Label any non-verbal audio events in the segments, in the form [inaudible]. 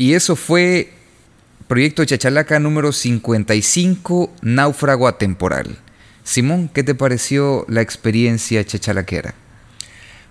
Y eso fue Proyecto Chachalaca número 55, Náufrago Atemporal. Simón, ¿qué te pareció la experiencia chachalaquera?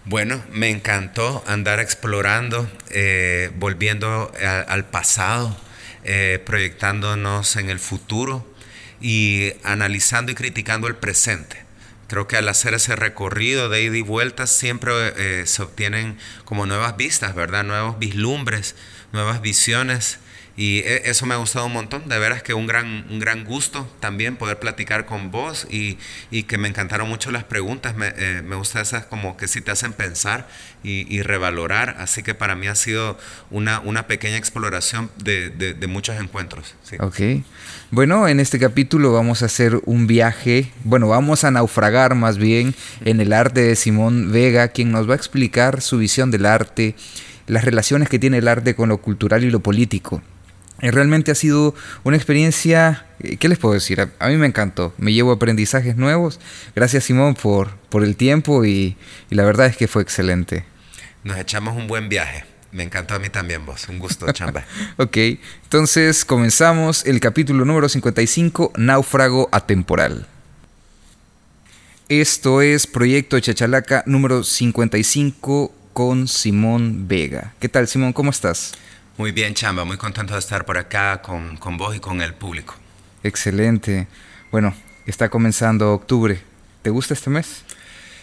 Bueno, me encantó andar explorando, eh, volviendo al pasado, eh, proyectándonos en el futuro y analizando y criticando el presente. Creo que al hacer ese recorrido de ida y vuelta siempre eh, se obtienen como nuevas vistas, ¿verdad? Nuevos vislumbres, nuevas visiones y e, eso me ha gustado un montón, de veras que un gran, un gran gusto también poder platicar con vos y, y que me encantaron mucho las preguntas, me, eh, me gusta esas como que sí te hacen pensar y, y, revalorar, así que para mí ha sido una, una pequeña exploración de, de, de muchos encuentros. Sí. Ok, bueno, en este capítulo vamos a hacer un viaje, bueno, vamos a naufragar más bien en el arte de Simón Vega, quien nos va a explicar su visión del arte, las relaciones que tiene el arte con lo cultural y lo político. Eh, realmente ha sido una experiencia, eh, ¿qué les puedo decir? A, mí me encantó, me llevo aprendizajes nuevos. Gracias Simón por, por el tiempo y, y, la verdad es que fue excelente. Nos echamos un buen viaje. Me encantó a mí también vos, un gusto, [laughs] chamba. ok, entonces comenzamos el capítulo número 55, Náufrago Atemporal. Esto es Proyecto Chachalaca número 55 con Simón Vega. ¿Qué tal Simón? ¿Cómo estás? Muy bien, Chamba, muy contento de estar por acá con, con vos y con el público. Excelente. Bueno, está comenzando octubre. ¿Te gusta este mes?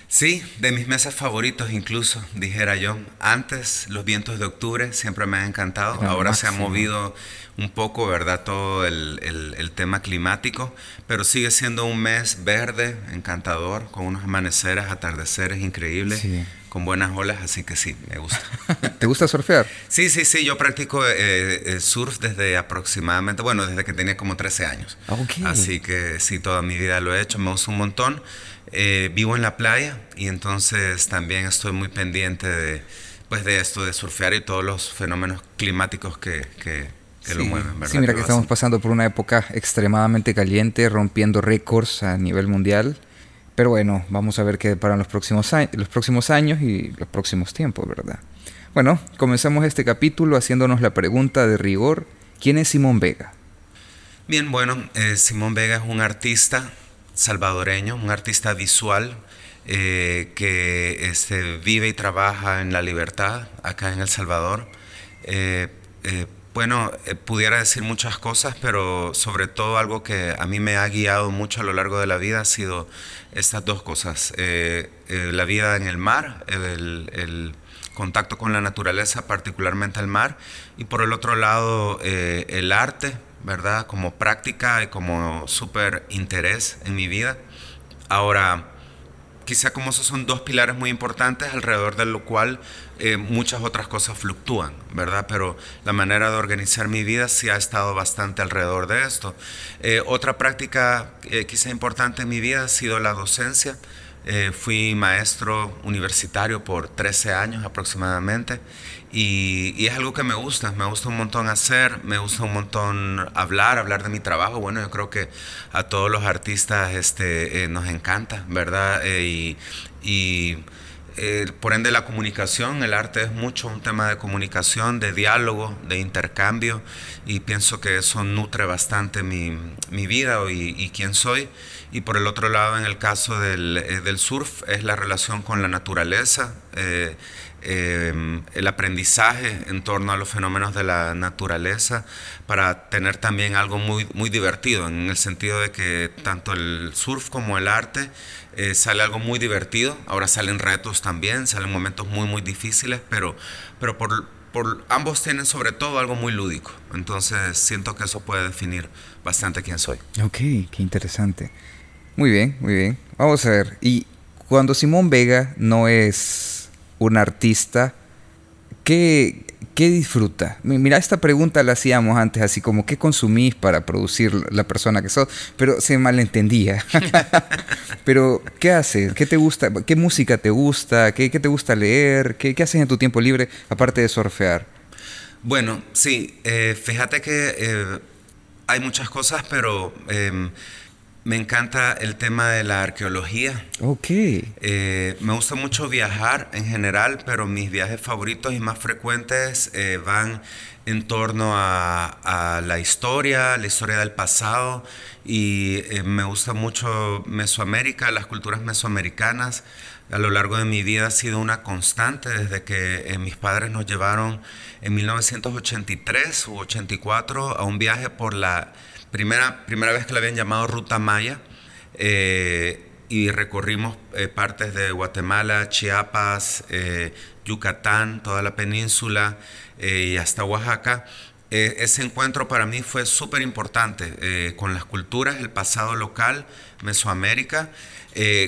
Sí, de mis meses favoritos incluso, dijera yo. Antes, los vientos de octubre siempre me han encantado. Ah, Ahora máximo. se ha movido un poco, ¿verdad? Todo el, el, el, tema climático, pero sigue siendo un mes verde, encantador, con unos amaneceres, atardeceres increíbles. Sí con buenas olas, así que sí, me gusta. [laughs] ¿Te gusta surfear? Sí, sí, sí, yo practico eh, surf desde aproximadamente, bueno, desde que tenía como 13 años. Okay. Así que sí, toda mi vida lo he hecho, me gusta un montón. Eh, vivo en la playa y entonces también estoy muy pendiente de, pues, de esto de surfear y todos los fenómenos climáticos que, que, que sí. lo mueven. ¿verdad? Sí, mira que, que estamos pasando por una época extremadamente caliente, rompiendo récords a nivel mundial. Pero bueno, vamos a ver qué para los próximos, los próximos años y los próximos tiempos, ¿verdad? Bueno, comenzamos este capítulo haciéndonos la pregunta de rigor, ¿quién es Simón Vega? Bien, bueno, eh, Simón Vega es un artista salvadoreño, un artista visual eh, que este, vive y trabaja en la libertad acá en El Salvador. Eh, bueno, eh, pudiera decir muchas cosas, pero sobre todo algo que a mí me ha guiado mucho a lo largo de la vida ha sido estas dos cosas. Eh, eh, la vida en el mar, el, el, contacto con la naturaleza, particularmente el mar, y por el otro lado el arte, ¿verdad? Como práctica y como súper interés en mi vida. Ahora, quizá como esos son dos pilares muy importantes alrededor de lo cual eh, muchas otras cosas fluctúan, ¿verdad? Pero la manera de organizar mi vida sí ha estado bastante alrededor de esto. Eh, otra práctica eh, quizá importante en mi vida ha sido la docencia. Eh, fui maestro universitario por 13 años aproximadamente y, y, es algo que me gusta, me gusta un montón hacer, me gusta un montón hablar, hablar de mi trabajo. Bueno, yo creo que a todos los artistas este, eh, nos encanta, ¿verdad? Eh, y, y eh, por ende la comunicación, el arte es mucho un tema de comunicación, de diálogo, de intercambio y pienso que eso nutre bastante mi, mi vida y, y, quién soy. Y por el otro lado, en el caso del, eh, del surf, es la relación con la naturaleza. Eh, eh, el aprendizaje en torno a los fenómenos de la naturaleza para tener también algo muy, muy divertido, en el sentido de que tanto el surf como el arte eh, sale algo muy divertido, ahora salen retos también, salen momentos muy, muy difíciles, pero, pero por, por, ambos tienen sobre todo algo muy lúdico, entonces siento que eso puede definir bastante quién soy. Ok, qué interesante. Muy bien, muy bien. Vamos a ver, y cuando Simón Vega no es un artista, ¿qué, ¿qué, disfruta? Mira, esta pregunta la hacíamos antes, así como, ¿qué consumís para producir la persona que sos? Pero se malentendía. [laughs] Pero, ¿qué haces? ¿Qué te gusta? ¿Qué música te gusta? ¿Qué, qué te gusta leer? ¿Qué, ¿Qué, haces en tu tiempo libre, aparte de surfear? Bueno, sí, eh, fíjate que eh, hay muchas cosas, pero... Eh, Me encanta el tema de la arqueología. Ok. Eh, me gusta mucho viajar en general, pero mis viajes favoritos y más frecuentes eh, van en torno a, la historia, la historia del pasado y eh, me gusta mucho Mesoamérica, las culturas mesoamericanas. A lo largo de mi vida ha sido una constante desde que eh, mis padres nos llevaron en 1983 u 84 a un viaje por la primera, primera vez que la habían llamado Ruta Maya. Eh, y recorrimos partes de Guatemala, Chiapas, Yucatán, toda la península, eh, y hasta Oaxaca, eh, ese encuentro para mí fue súper importante eh, con las culturas, el pasado local, Mesoamérica,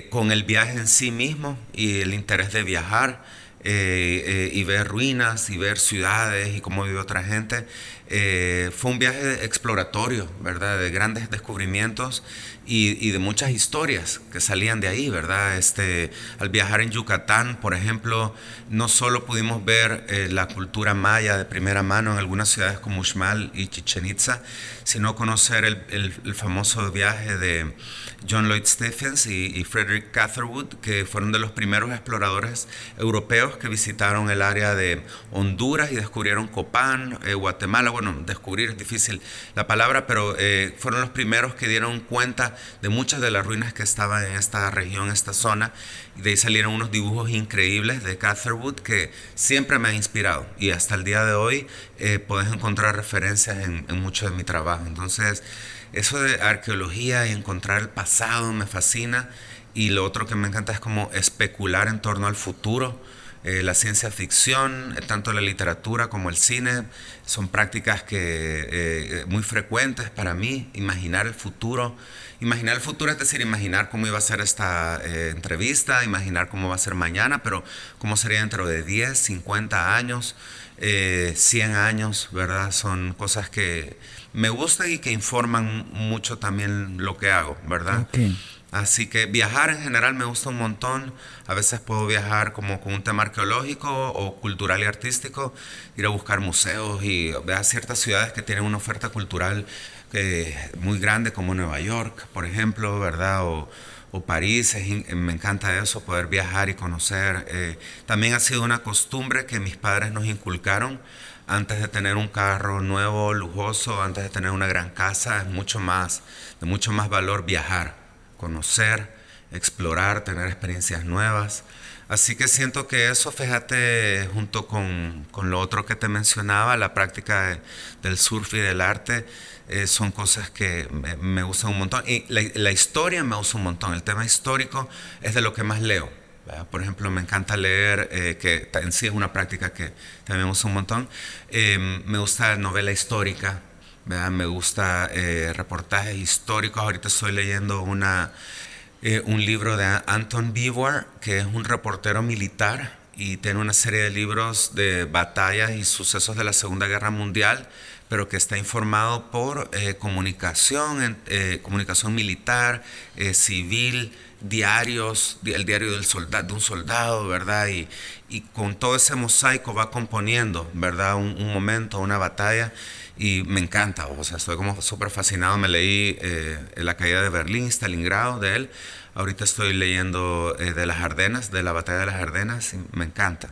con el viaje en sí mismo y el interés de viajar. y ver ruinas y ver ciudades y cómo vive otra gente. Fue un viaje exploratorio, ¿verdad? De grandes descubrimientos y, de muchas historias que salían de ahí, ¿verdad? Este, al viajar en Yucatán, por ejemplo, no solo pudimos ver eh, la cultura maya de primera mano en algunas ciudades como Uxmal y Chichen Itza, sino conocer el, el, famoso viaje de John Lloyd Stephens y, Frederick Catherwood, que fueron de los primeros exploradores europeos que visitaron el área de Honduras y descubrieron Copán, eh, Guatemala. Bueno, descubrir es difícil la palabra, pero eh, fueron los primeros que dieron cuenta de muchas de las ruinas que estaban en esta región, esta zona. Y de ahí salieron unos dibujos increíbles de Catherwood que siempre me han inspirado. Y hasta el día de hoy eh, puedes encontrar referencias en, en mucho de mi trabajo. Entonces, eso de arqueología y encontrar el pasado me fascina. Y lo otro que me encanta es como especular en torno al futuro eh, la ciencia ficción, eh, tanto la literatura como el cine, son prácticas que eh, muy frecuentes para mí. Imaginar el futuro. Imaginar el futuro es decir, imaginar cómo iba a ser esta entrevista, imaginar cómo va a ser mañana, pero cómo sería dentro de 10, 50 años, 100 años, ¿verdad? Son cosas que me gustan y que informan mucho también lo que hago, ¿verdad? Así que viajar en general me gusta un montón. A veces puedo viajar como con un tema arqueológico o cultural y artístico, ir a buscar museos y ver ciertas ciudades que tienen una oferta cultural eh, muy grande como Nueva York, por ejemplo, ¿verdad? O, París, me encanta eso, poder viajar y conocer. Eh, también ha sido una costumbre que mis padres nos inculcaron antes de tener un carro nuevo, lujoso, antes de tener una gran casa, es mucho más, de mucho más valor viajar conocer, explorar, tener experiencias nuevas. Así que siento que eso, fíjate, junto con, con lo otro que te mencionaba, la práctica del surf y del arte, eh, son cosas que me, gustan un montón. Y la, historia me gusta un montón. El tema histórico es de lo que más leo. Por ejemplo, me encanta leer, eh, que en sí es una práctica que también me gusta un montón. Eh, me gusta novela histórica, me gusta eh, reportajes históricos. Ahorita estoy leyendo una, eh, un libro de Anton Beevor, que es un reportero militar y tiene una serie de libros de batallas y sucesos de la Segunda Guerra Mundial, pero que está informado por eh, comunicación, comunicación militar, civil, diarios, el diario del soldado, de un soldado, ¿verdad? Y, y, con todo ese mosaico va componiendo, ¿verdad? Un momento, una batalla y me encanta, o sea, estoy como súper fascinado. Me leí eh, La caída de Berlín, Stalingrado, de él. Ahorita estoy leyendo eh, de las Ardenas, de la batalla de las Ardenas, y me encanta.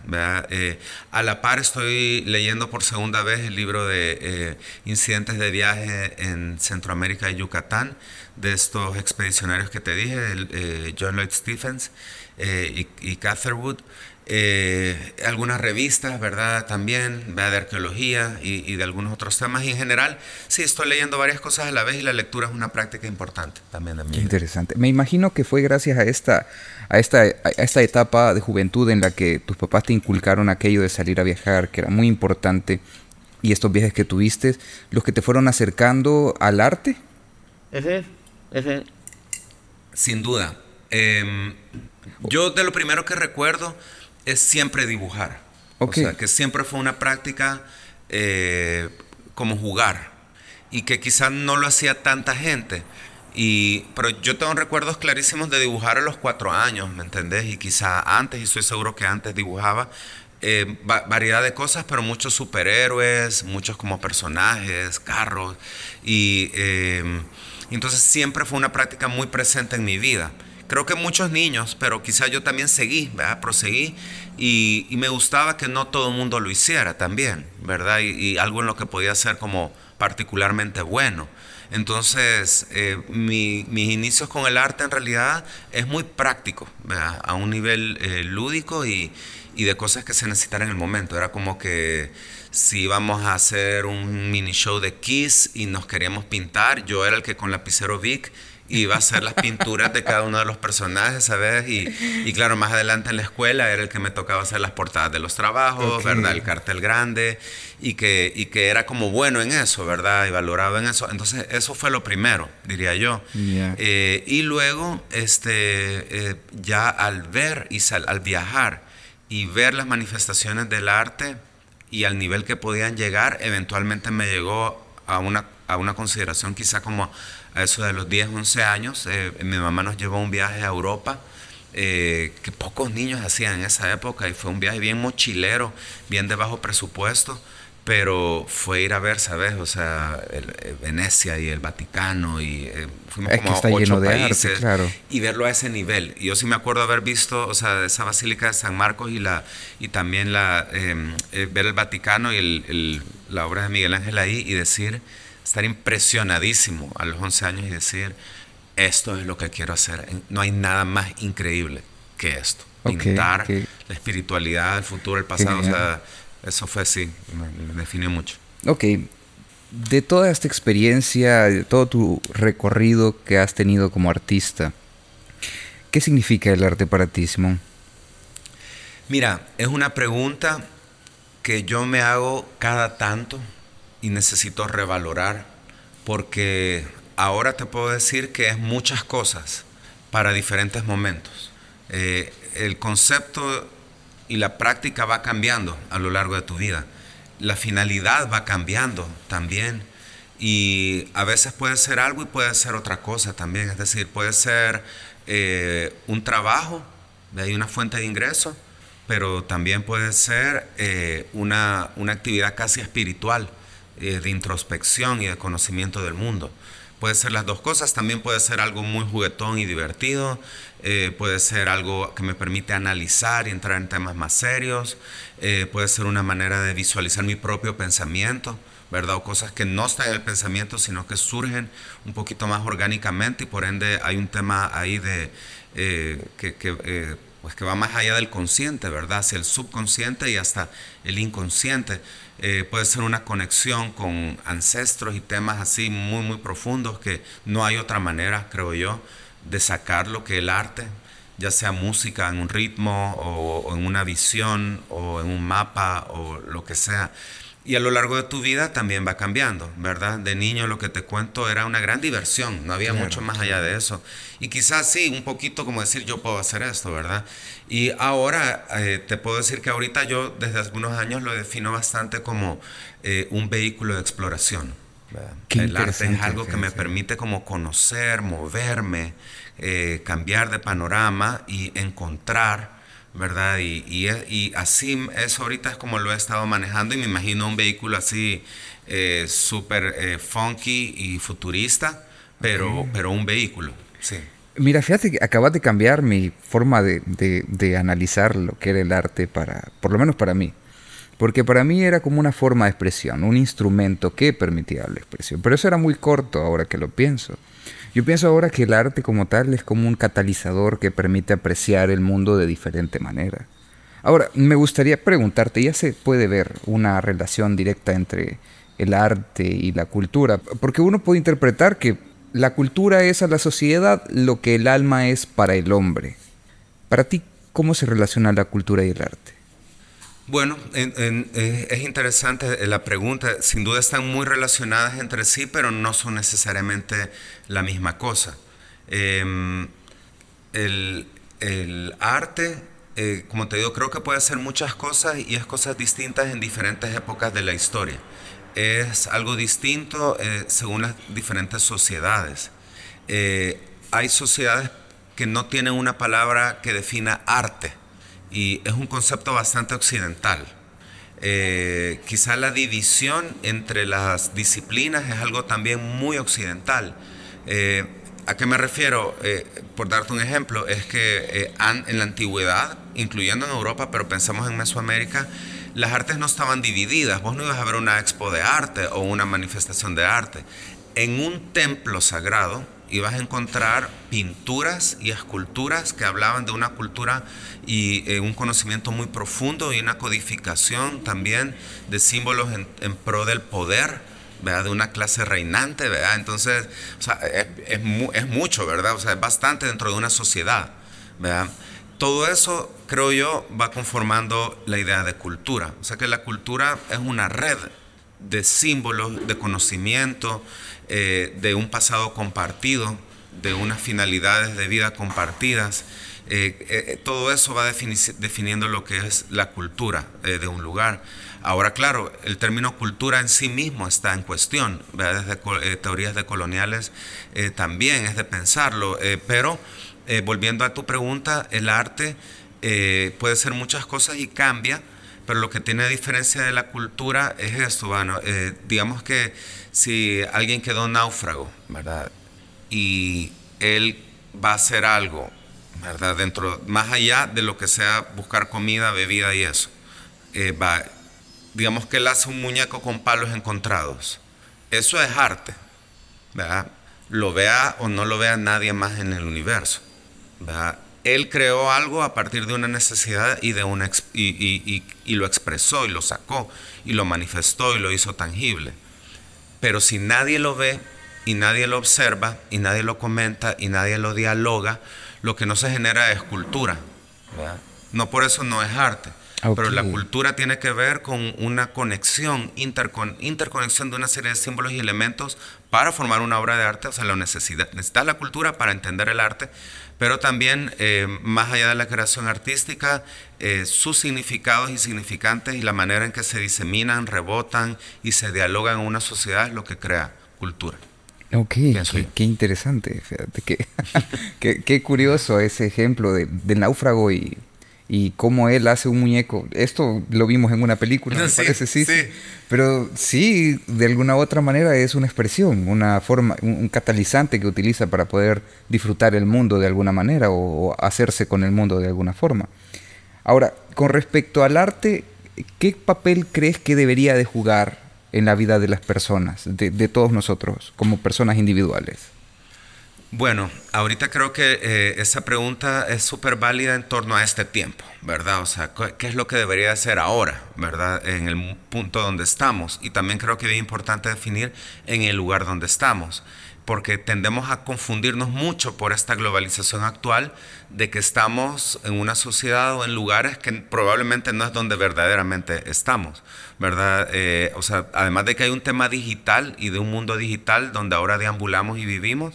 Eh, a la par estoy leyendo por segunda vez el libro de incidentes de viaje en Centroamérica y Yucatán, de estos expedicionarios que te dije, John Lloyd Stephens y, y Catherwood. Eh, algunas revistas, ¿verdad? También, de arqueología y, de algunos otros temas. Y en general, sí, estoy leyendo varias cosas a la vez y la lectura es una práctica importante también de mí. interesante. Me imagino que fue gracias a esta, a, esta, a esta etapa de juventud en la que tus papás te inculcaron aquello de salir a viajar, que era muy importante, y estos viajes que tuviste, los que te fueron acercando al arte. Ese, ese. Sin duda. Em, yo de lo primero que recuerdo es siempre dibujar. O sea, que siempre fue una práctica eh, como jugar y que quizás no lo hacía tanta gente. Y, pero yo tengo recuerdos clarísimos de dibujar a los cuatro años, ¿me entendés? Y quizá antes, y estoy seguro que antes dibujaba eh, variedad de cosas, pero muchos superhéroes, muchos como personajes, carros. Y, em, Entonces siempre fue una práctica muy presente en mi vida. Creo que muchos niños, pero quizá yo también seguí, proseguí y, me gustaba que no todo el mundo lo hiciera también, ¿verdad? Y, algo en lo que podía ser como particularmente bueno. Entonces, eh, mis inicios con el arte en realidad es muy práctico, ¿verdad? a un nivel eh, lúdico y, de cosas que se necesitaran en el momento. Era como que si íbamos a hacer un mini show de Kiss y nos queríamos pintar, yo era el que con lapicero Vic iba a hacer las pinturas de cada uno de los personajes, ¿sabes? Y, y, claro, más adelante en la escuela era el que me tocaba hacer las portadas de los trabajos, ¿verdad? El cartel grande y que, y que era como bueno en eso, ¿verdad? Y valorado en eso. Entonces, eso fue lo primero, diría yo. Eh, y luego, este, eh, ya al ver y al viajar y ver las manifestaciones del arte y al nivel que podían llegar, eventualmente me llegó a una, a una consideración quizá como a eso de los 10, 11 años. Eh, mi mamá nos llevó a un viaje a Europa. Eh, que pocos niños hacían en esa época y fue un viaje bien mochilero, bien de bajo presupuesto, pero fue ir a ver, ¿sabes? O sea, eh, Venecia y el Vaticano y fuimos como a ocho países claro. y verlo a ese nivel. Y yo sí me acuerdo haber visto, o sea, esa Basílica de San Marcos y la y también la em, ver el Vaticano y el, la obra de Miguel Ángel ahí y decir estar impresionadísimo a los 11 años y decir, esto es lo que quiero hacer. No hay nada más increíble que esto. Pintar la espiritualidad, el futuro, el pasado. O sea, eso fue así, me, definió mucho. Ok, de toda esta experiencia, de todo tu recorrido que has tenido como artista, ¿qué significa el arte para ti, Simón? Mira, es una pregunta que yo me hago cada tanto y necesito revalorar porque ahora te puedo decir que es muchas cosas para diferentes momentos. Eh, el concepto y la práctica va cambiando a lo largo de tu vida. La finalidad va cambiando también. Y a veces puede ser algo y puede ser otra cosa también. Es decir, puede ser eh, un trabajo, de una fuente de ingreso, pero también puede ser eh, una, una actividad casi espiritual eh, de introspección y de conocimiento del mundo. Puede ser las dos cosas, también puede ser algo muy juguetón y divertido, eh, puede ser algo que me permite analizar y entrar en temas más serios, eh, puede ser una manera de visualizar mi propio pensamiento, ¿verdad? O cosas que no están en el pensamiento, sino que surgen un poquito más orgánicamente y por ende hay un tema ahí de que, pues que va más allá del consciente, ¿verdad? Hacia el subconsciente y hasta el inconsciente. Eh, puede ser una conexión con ancestros y temas así muy, muy profundos que no hay otra manera, creo yo, de sacar lo que el arte, ya sea música en un ritmo o, en una visión o en un mapa o lo que sea. Y a lo largo de tu vida también va cambiando, ¿verdad? De niño lo que te cuento era una gran diversión, no había mucho más allá de eso. Y quizás sí, un poquito como decir yo puedo hacer esto, ¿verdad? Y ahora eh, te puedo decir que ahorita yo desde algunos años lo defino bastante como eh, un vehículo de exploración. El arte es algo que me permite como conocer, moverme, eh, cambiar de panorama y encontrar ¿verdad? Y, y, así, eso ahorita es como lo he estado manejando y me imagino un vehículo así eh, súper eh, funky y futurista, pero, pero un vehículo, sí. Mira, fíjate que acabas de cambiar mi forma de, de, analizar lo que era el arte para, por lo menos para mí. Porque para mí era como una forma de expresión, un instrumento que permitía la expresión. Pero eso era muy corto ahora que lo pienso. Yo pienso ahora que el arte como tal es como un catalizador que permite apreciar el mundo de diferente manera. Ahora, me gustaría preguntarte, ¿ya se puede ver una relación directa entre el arte y la cultura? Porque uno puede interpretar que la cultura es a la sociedad lo que el alma es para el hombre. Para ti, ¿cómo se relaciona la cultura y el arte? Bueno, eh, es interesante la pregunta. Sin duda están muy relacionadas entre sí, pero no son necesariamente la misma cosa. Em, el, arte, eh, como te digo, creo que puede ser muchas cosas y es cosas distintas en diferentes épocas de la historia. Es algo distinto eh, según las diferentes sociedades. hay sociedades que no tienen una palabra que defina arte y es un concepto bastante occidental. Eh, quizá la división entre las disciplinas es algo también muy occidental. Eh, ¿A qué me refiero? Eh, por darte un ejemplo, es que en la antigüedad, incluyendo en Europa, pero pensamos en Mesoamérica, las artes no estaban divididas. Vos no ibas a ver una expo de arte o una manifestación de arte. En un templo sagrado ibas a encontrar pinturas y esculturas que hablaban de una cultura y eh, un conocimiento muy profundo y una codificación también de símbolos en, pro del poder, ¿verdad? De una clase reinante, ¿verdad? Entonces, o sea, es, es, mucho, ¿verdad? O sea, es bastante dentro de una sociedad, ¿verdad? Todo eso, creo yo, va conformando la idea de cultura. O sea que la cultura es una red de símbolos, de conocimiento, eh, de un pasado compartido, de unas finalidades de vida compartidas. Eh, eh, todo eso va definiendo lo que es la cultura de un lugar. Ahora, claro, el término cultura en sí mismo está en cuestión, desde teorías decoloniales también es de pensarlo, pero volviendo a tu pregunta, el arte puede ser muchas cosas y cambia, pero lo que tiene diferencia de la cultura es esto, bueno, digamos que si alguien quedó náufrago, ¿verdad? Y él va a hacer algo, ¿verdad? Dentro, más allá de lo que sea buscar comida, bebida y eso. Eh, va, digamos que él hace un muñeco con palos encontrados. Eso es arte, ¿verdad? Lo vea o no lo vea nadie más en el universo, ¿verdad? Él creó algo a partir de una necesidad y, de una, y lo expresó y lo sacó y lo manifestó y lo hizo tangible. Pero si nadie lo ve y nadie lo observa y nadie lo comenta y nadie lo dialoga, lo que no se genera es cultura. No por eso no es arte. Pero la cultura tiene que ver con una conexión, interconexión de una serie de símbolos y elementos para formar una obra de arte. O sea, la necesidad, necesita la cultura para entender el arte, pero también, eh, más allá de la creación artística, eh, sus significados y significantes y la manera en que se diseminan, rebotan y se dialogan en una sociedad es lo que crea cultura. Ok, qué, interesante, fíjate, [laughs] qué, qué, curioso ese ejemplo de, de náufrago y y cómo él hace un muñeco. Esto lo vimos en una película, [laughs] me parece, sí, sí, Pero sí, de alguna u otra manera es una expresión, una forma, un, catalizante que utiliza para poder disfrutar el mundo de alguna manera o, hacerse con el mundo de alguna forma. Ahora, con respecto al arte, ¿qué papel crees que debería de jugar en la vida de las personas, de todos nosotros, como personas individuales? Bueno, ahorita creo que eh, esa pregunta es súper válida en torno a este tiempo, ¿verdad? O sea, ¿qué es lo que debería hacer ahora, ¿verdad? En el punto donde estamos. Y también creo que es importante definir en el lugar donde estamos, porque tendemos a confundirnos mucho por esta globalización actual de que estamos en una sociedad o en lugares que probablemente no es donde verdaderamente estamos, ¿verdad? Eh, o sea, además de que hay un tema digital y de un mundo digital donde ahora deambulamos y vivimos,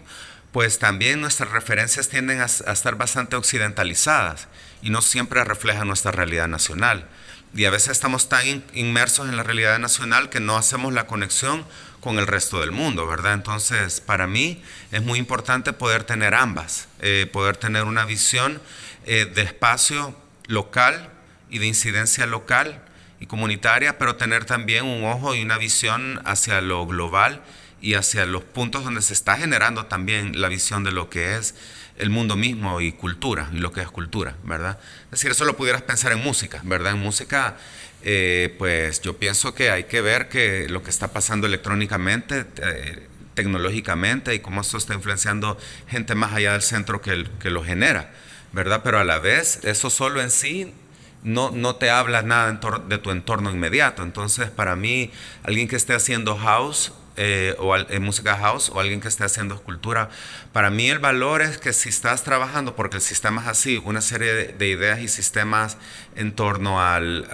pues también nuestras referencias tienden a, estar bastante occidentalizadas y no siempre reflejan nuestra realidad nacional. Y a veces estamos tan inmersos en la realidad nacional que no hacemos la conexión con el resto del mundo, ¿verdad? Entonces, para mí es muy importante poder tener ambas, eh, poder tener una visión eh, de espacio local y de incidencia local y comunitaria, pero tener también un ojo y una visión hacia lo global y hacia los puntos donde se está generando también la visión de lo que es el mundo mismo y cultura, y lo que es cultura, ¿verdad? Es decir, eso lo pudieras pensar en música, ¿verdad? En música, eh, pues yo pienso que hay que ver que lo que está pasando electrónicamente, tecnológicamente, y cómo esto está influenciando gente más allá del centro que, que lo genera, ¿verdad? Pero a la vez, eso solo en sí no, no te habla nada de tu entorno inmediato. Entonces, para mí, alguien que esté haciendo house eh, o en música house o alguien que esté haciendo escultura. Para mí el valor es que si estás trabajando, porque el sistema es así, una serie de, ideas y sistemas en torno al...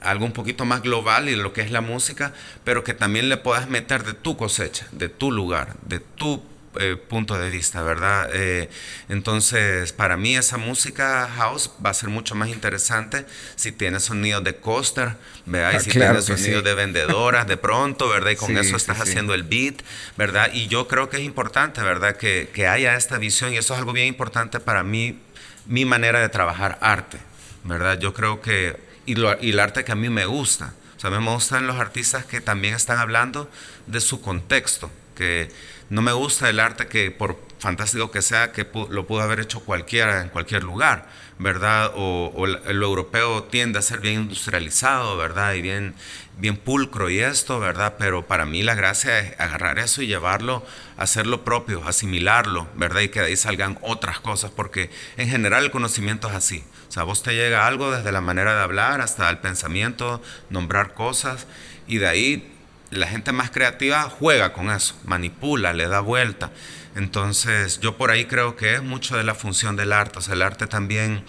algo un poquito más global y lo que es la música, pero que también le puedas meter de tu cosecha, de tu lugar, de tu eh, punto de vista, ¿verdad? Eh, entonces, para mí esa música house va a ser mucho más interesante si tiene sonido de coaster, ¿verdad? y ah, si tiene sonido de vendedoras de pronto, ¿verdad? Y con eso estás haciendo el beat, ¿verdad? Y yo creo que es importante, ¿verdad? Que, que haya esta visión y eso es algo bien importante para mí, mi manera de trabajar arte, ¿verdad? Yo creo que, y, lo, y el arte que a mí me gusta, o sea, me gustan los artistas que también están hablando de su contexto, porque no me gusta el arte que por fantástico que sea, que lo pudo haber hecho cualquiera en cualquier lugar, ¿verdad? O, lo europeo tiende a ser bien industrializado, ¿verdad? Y bien, bien pulcro y esto, ¿verdad? Pero para mí la gracia es agarrar eso y llevarlo, hacerlo propio, asimilarlo, ¿verdad? Y que de ahí salgan otras cosas, porque en general el conocimiento es así. O sea, vos te llega algo desde la manera de hablar hasta el pensamiento, nombrar cosas, y de ahí la gente más creativa juega con eso, manipula, le da vuelta. Entonces, yo por ahí creo que es mucho de la función del arte. O sea, el arte también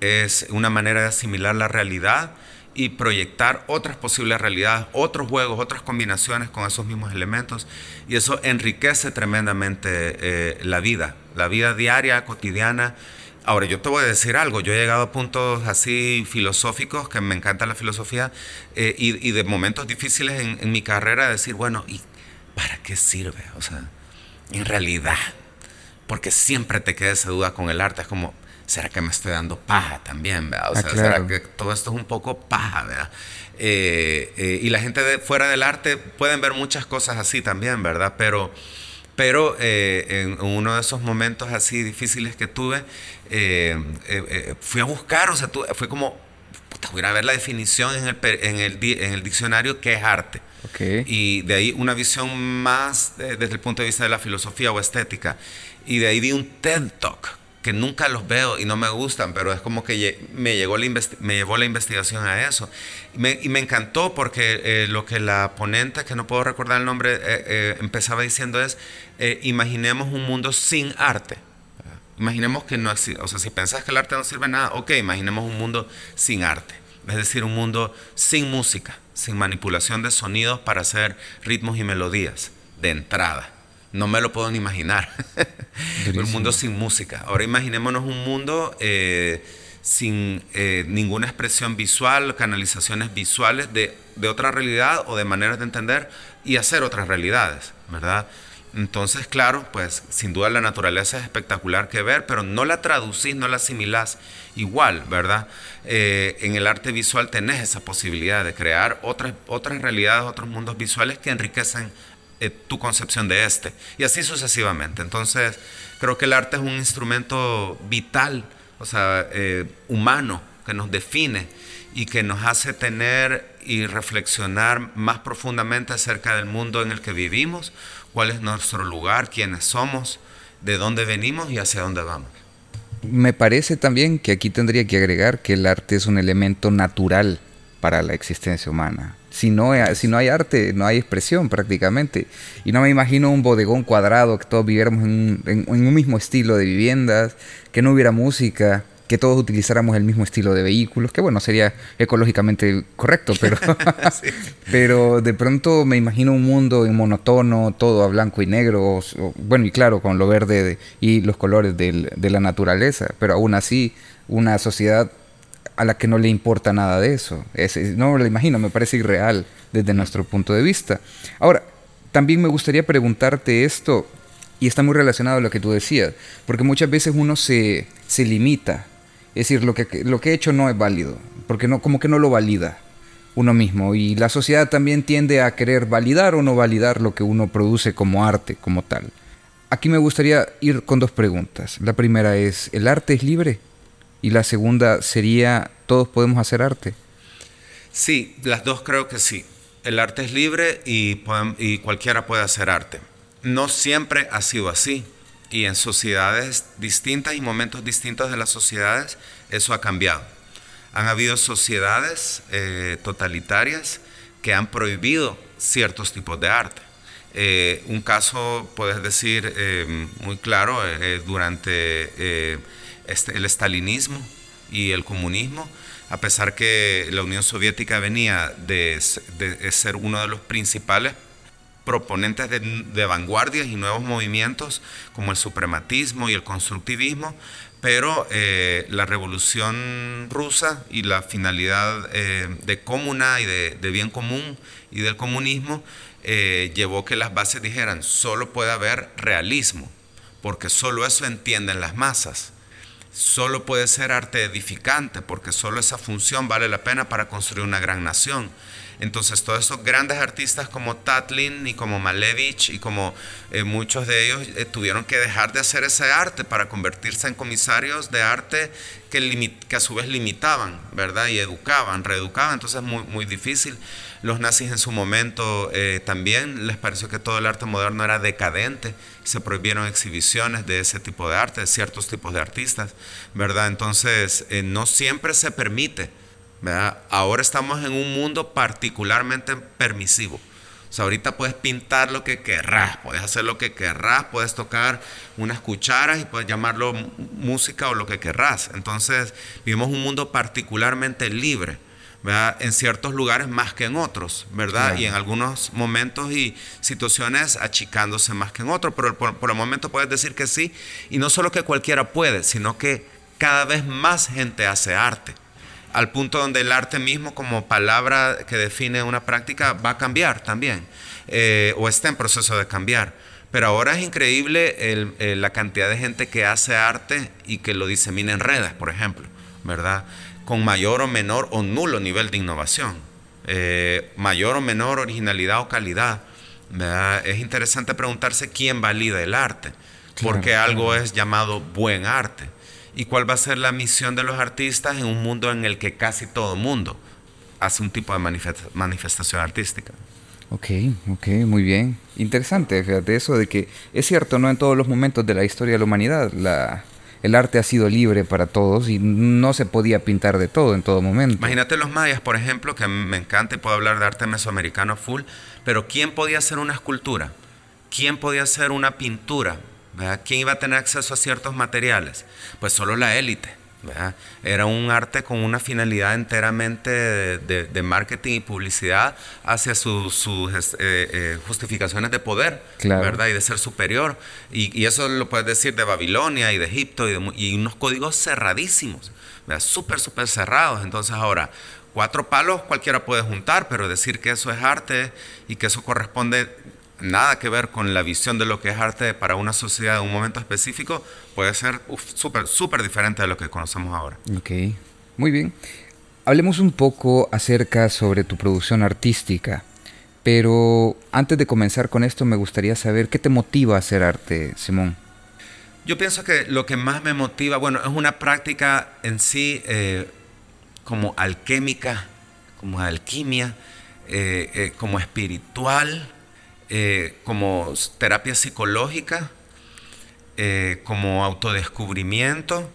es una manera de asimilar la realidad y proyectar otras posibles realidades, otros juegos, otras combinaciones con esos mismos elementos. Y eso enriquece tremendamente eh, la vida, la vida diaria, cotidiana. Ahora, yo te voy a decir algo, yo he llegado a puntos así filosóficos, que me encanta la filosofía, eh, y, de momentos difíciles en, en mi carrera, de decir, bueno, ¿y para qué sirve? O sea, en realidad, porque siempre te queda esa duda con el arte, es como, ¿será que me estoy dando paja también? ¿verdad? O ah, sea, ¿será que todo esto es un poco paja? ¿verdad? Eh, eh, y la gente de, fuera del arte pueden ver muchas cosas así también, ¿verdad? Pero, pero eh, en uno de esos momentos así difíciles que tuve, fui a buscar, o sea, fue como, voy a ver la definición en el, en el, en el diccionario qué es arte. Y de ahí una visión más desde el punto de vista de la filosofía o estética. Y de ahí vi un TED Talk, que nunca los veo y no me gustan, pero es como que me, llegó la me llevó la investigación a eso. Y me, encantó porque eh, lo que la ponente, que no puedo recordar el nombre, eh, eh, empezaba diciendo es, imaginemos un mundo sin arte. Imaginemos que no existe, o sea, si pensás que el arte no sirve nada, ok, imaginemos un mundo sin arte, es decir, un mundo sin música sin manipulación de sonidos para hacer ritmos y melodías de entrada. No me lo puedo ni imaginar. [laughs] un mundo sin música. Ahora imaginémonos un mundo eh, sin eh, ninguna expresión visual, canalizaciones visuales de, de otra realidad o de maneras de entender y hacer otras realidades, ¿verdad? Entonces, claro, pues sin duda la naturaleza es espectacular que ver, pero no la traducís, no la asimilás igual, ¿verdad? Eh, en el arte visual tenés esa posibilidad de crear otras, otras realidades, otros mundos visuales que enriquecen eh, tu concepción de este, y así sucesivamente. Entonces, creo que el arte es un instrumento vital, o sea, eh, humano, que nos define y que nos hace tener y reflexionar más profundamente acerca del mundo en el que vivimos, cuál es nuestro lugar, quiénes somos, de dónde venimos y hacia dónde vamos. Me parece también que aquí tendría que agregar que el arte es un elemento natural para la existencia humana. Si no, si no hay arte, no hay expresión prácticamente. Y no me imagino un bodegón cuadrado, que todos viviéramos en un mismo estilo de viviendas, que no hubiera música, que todos utilizáramos el mismo estilo de vehículos, que bueno, sería ecológicamente correcto, pero, [laughs] [laughs] pero de pronto me imagino un mundo en monotono, todo a blanco y negro, bueno, y claro, con lo verde y los colores de la naturaleza, pero aún así una sociedad a la que no le importa nada de eso. no me lo imagino, me parece irreal desde nuestro punto de vista. Ahora, también me gustaría preguntarte esto, y está muy relacionado a lo que tú decías, porque muchas veces uno se, se limita es decir, lo que, lo que he hecho no es válido, porque no, como que no lo valida uno mismo. Y la sociedad también tiende a querer validar o no validar lo que uno produce como arte, como tal. Aquí me gustaría ir con dos preguntas. La primera es, ¿el arte es libre? Y la segunda sería, ¿todos podemos hacer arte? Sí, las dos creo que sí. El arte es libre y, cualquiera puede hacer arte. No siempre ha sido así y en sociedades distintas y momentos distintos de las sociedades eso ha cambiado. Han habido sociedades eh, totalitarias que han prohibido ciertos tipos de arte. Eh, un caso, puedes decir, eh, muy claro, durante este, el estalinismo y el comunismo, a pesar que la Unión Soviética venía de, de ser uno de los principales proponentes de, vanguardias y nuevos movimientos como el suprematismo y el constructivismo, pero eh, la revolución rusa y la finalidad eh, de comuna y de, bien común y del comunismo eh, llevó que las bases dijeran, solo puede haber realismo, porque solo eso entienden las masas. Solo puede ser arte edificante, porque solo esa función vale la pena para construir una gran nación Entonces todos esos grandes artistas como Tatlin y como Malevich y como eh, muchos de ellos eh, tuvieron que dejar de hacer ese arte para convertirse en comisarios de arte que, a su vez limitaban, ¿verdad? Y educaban, reeducaban, entonces es muy, muy difícil. Los nazis en su momento eh, también les pareció que todo el arte moderno era decadente, se prohibieron exhibiciones de ese tipo de arte, de ciertos tipos de artistas, ¿verdad? Entonces no siempre se permite Ahora estamos en un mundo particularmente permisivo. O sea, ahorita puedes pintar lo que querrás, puedes hacer lo que querrás, puedes tocar unas cucharas y puedes llamarlo música o lo que querrás. Entonces, vivimos un mundo particularmente libre, ¿verdad? En ciertos lugares más que en otros, ¿verdad? Y en algunos momentos y situaciones achicándose más que en otros, pero por, por el momento puedes decir que sí. Y no solo que cualquiera puede, sino que cada vez más gente hace arte al punto donde el arte mismo como palabra que define una práctica va a cambiar también, eh, o está en proceso de cambiar. Pero ahora es increíble eh, la cantidad de gente que hace arte y que lo disemina en redes, por ejemplo, ¿verdad? Con mayor o menor o nulo nivel de innovación, eh, mayor o menor originalidad o calidad. ¿verdad? Es interesante preguntarse quién valida el arte, porque algo es llamado buen arte y cuál va a ser la misión de los artistas en un mundo en el que casi todo mundo hace un tipo de manifestación artística. Ok, ok, muy bien. Interesante, fíjate, eso de que es cierto, no en todos los momentos de la historia de la humanidad la, el arte ha sido libre para todos y no se podía pintar de todo en todo momento. Imagínate los mayas, por ejemplo, que me encanta y puedo hablar de arte mesoamericano full, pero ¿quién podía hacer una escultura? ¿Quién podía hacer una pintura? ¿Quién iba a tener acceso a ciertos materiales? Pues solo la élite. Era un arte con una finalidad enteramente de, marketing y publicidad hacia sus eh, eh, justificaciones de poder ¿verdad? y de ser superior. Y, eso lo puedes decir de Babilonia y de Egipto y, unos códigos cerradísimos, súper, súper cerrados. Entonces ahora, cuatro palos cualquiera puede juntar, pero decir que eso es arte y que eso corresponde nada que ver con la visión de lo que es arte para una sociedad en un momento específico, puede ser súper, súper diferente de lo que conocemos ahora. Ok, muy bien. Hablemos un poco acerca sobre tu producción artística, pero antes de comenzar con esto me gustaría saber qué te motiva a hacer arte, Simón. Yo pienso que lo que más me motiva, bueno, es una práctica en sí eh, como alquémica, como alquimia, eh, eh, como espiritual, eh, como terapia psicológica, eh, como autodescubrimiento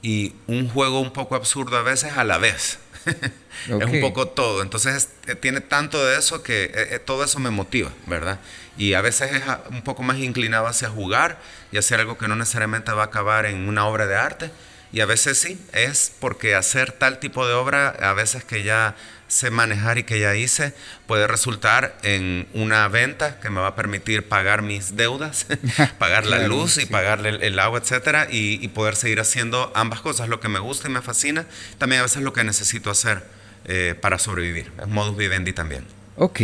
y un juego un poco absurdo a veces a la vez. [laughs] es un poco todo. Entonces eh, tiene tanto de eso que todo eso me motiva, ¿verdad? Y a veces es un poco más inclinado hacia jugar y hacer algo que no necesariamente va a acabar en una obra de arte. Y a veces sí, es porque hacer tal tipo de obra, a veces que ya sé manejar y que ya hice puede resultar en una venta que me va a permitir pagar mis deudas, [laughs] pagar la luz y pagar el, agua, etcétera, y, poder seguir haciendo ambas cosas, lo que me gusta y me fascina, también a veces lo que necesito hacer eh, para sobrevivir. Es modus vivendi también. Ok,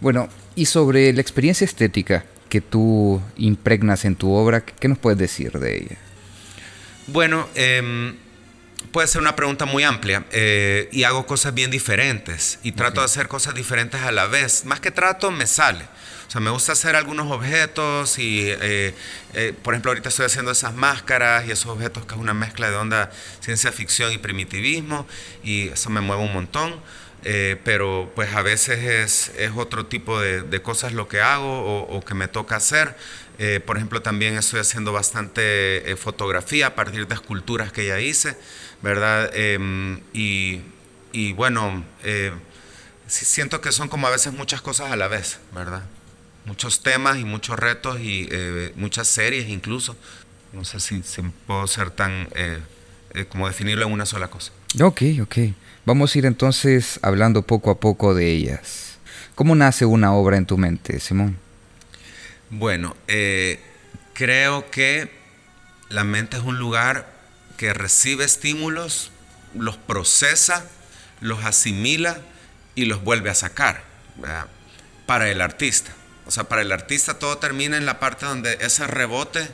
bueno, y sobre la experiencia estética que tú impregnas en tu obra, ¿qué nos puedes decir de ella? Bueno, eh, puede ser una pregunta muy amplia eh, y hago cosas bien diferentes y trato de hacer cosas diferentes a la vez. Más que trato, me sale. O sea, me gusta hacer algunos objetos y, eh, eh, por ejemplo, ahorita estoy haciendo esas máscaras y esos objetos que es una mezcla de onda ciencia ficción y primitivismo y eso me mueve un montón. Pero pues a veces es, es otro tipo de, de, cosas lo que hago o, o que me toca hacer. por ejemplo, también estoy haciendo bastante fotografía a partir de esculturas que ya hice. ¿verdad? Em, y, bueno, eh, siento que son como a veces muchas cosas a la vez, ¿verdad? Muchos temas y muchos retos y eh, muchas series incluso. No sé si, puedo ser tan, eh, como definirlo en una sola cosa. Ok, ok. Vamos a ir entonces hablando poco a poco de ellas. ¿Cómo nace una obra en tu mente, Simón? Bueno, creo que la mente es un lugar que recibe estímulos, los procesa, los asimila y los vuelve a sacar para el artista. O sea, para el artista todo termina en la parte donde ese rebote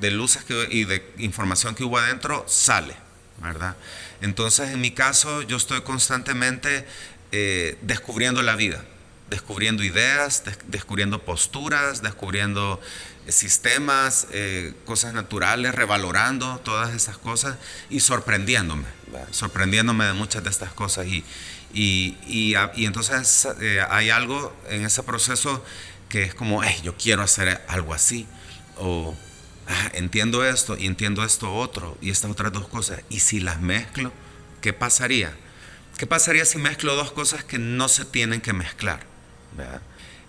de luces y de información que hubo adentro sale, ¿verdad? Entonces, en mi caso, yo estoy constantemente eh, descubriendo la vida, descubriendo ideas, descubriendo posturas, descubriendo eh, sistemas, eh, cosas naturales, revalorando todas esas cosas y sorprendiéndome, sorprendiéndome de muchas de estas cosas. Y, y, y, entonces hay algo en ese proceso que es como, yo quiero hacer algo así, o entiendo esto y entiendo esto otro, y estas otras dos cosas, y si las mezclo, ¿qué pasaría? ¿Qué pasaría si mezclo dos cosas que no se tienen que mezclar?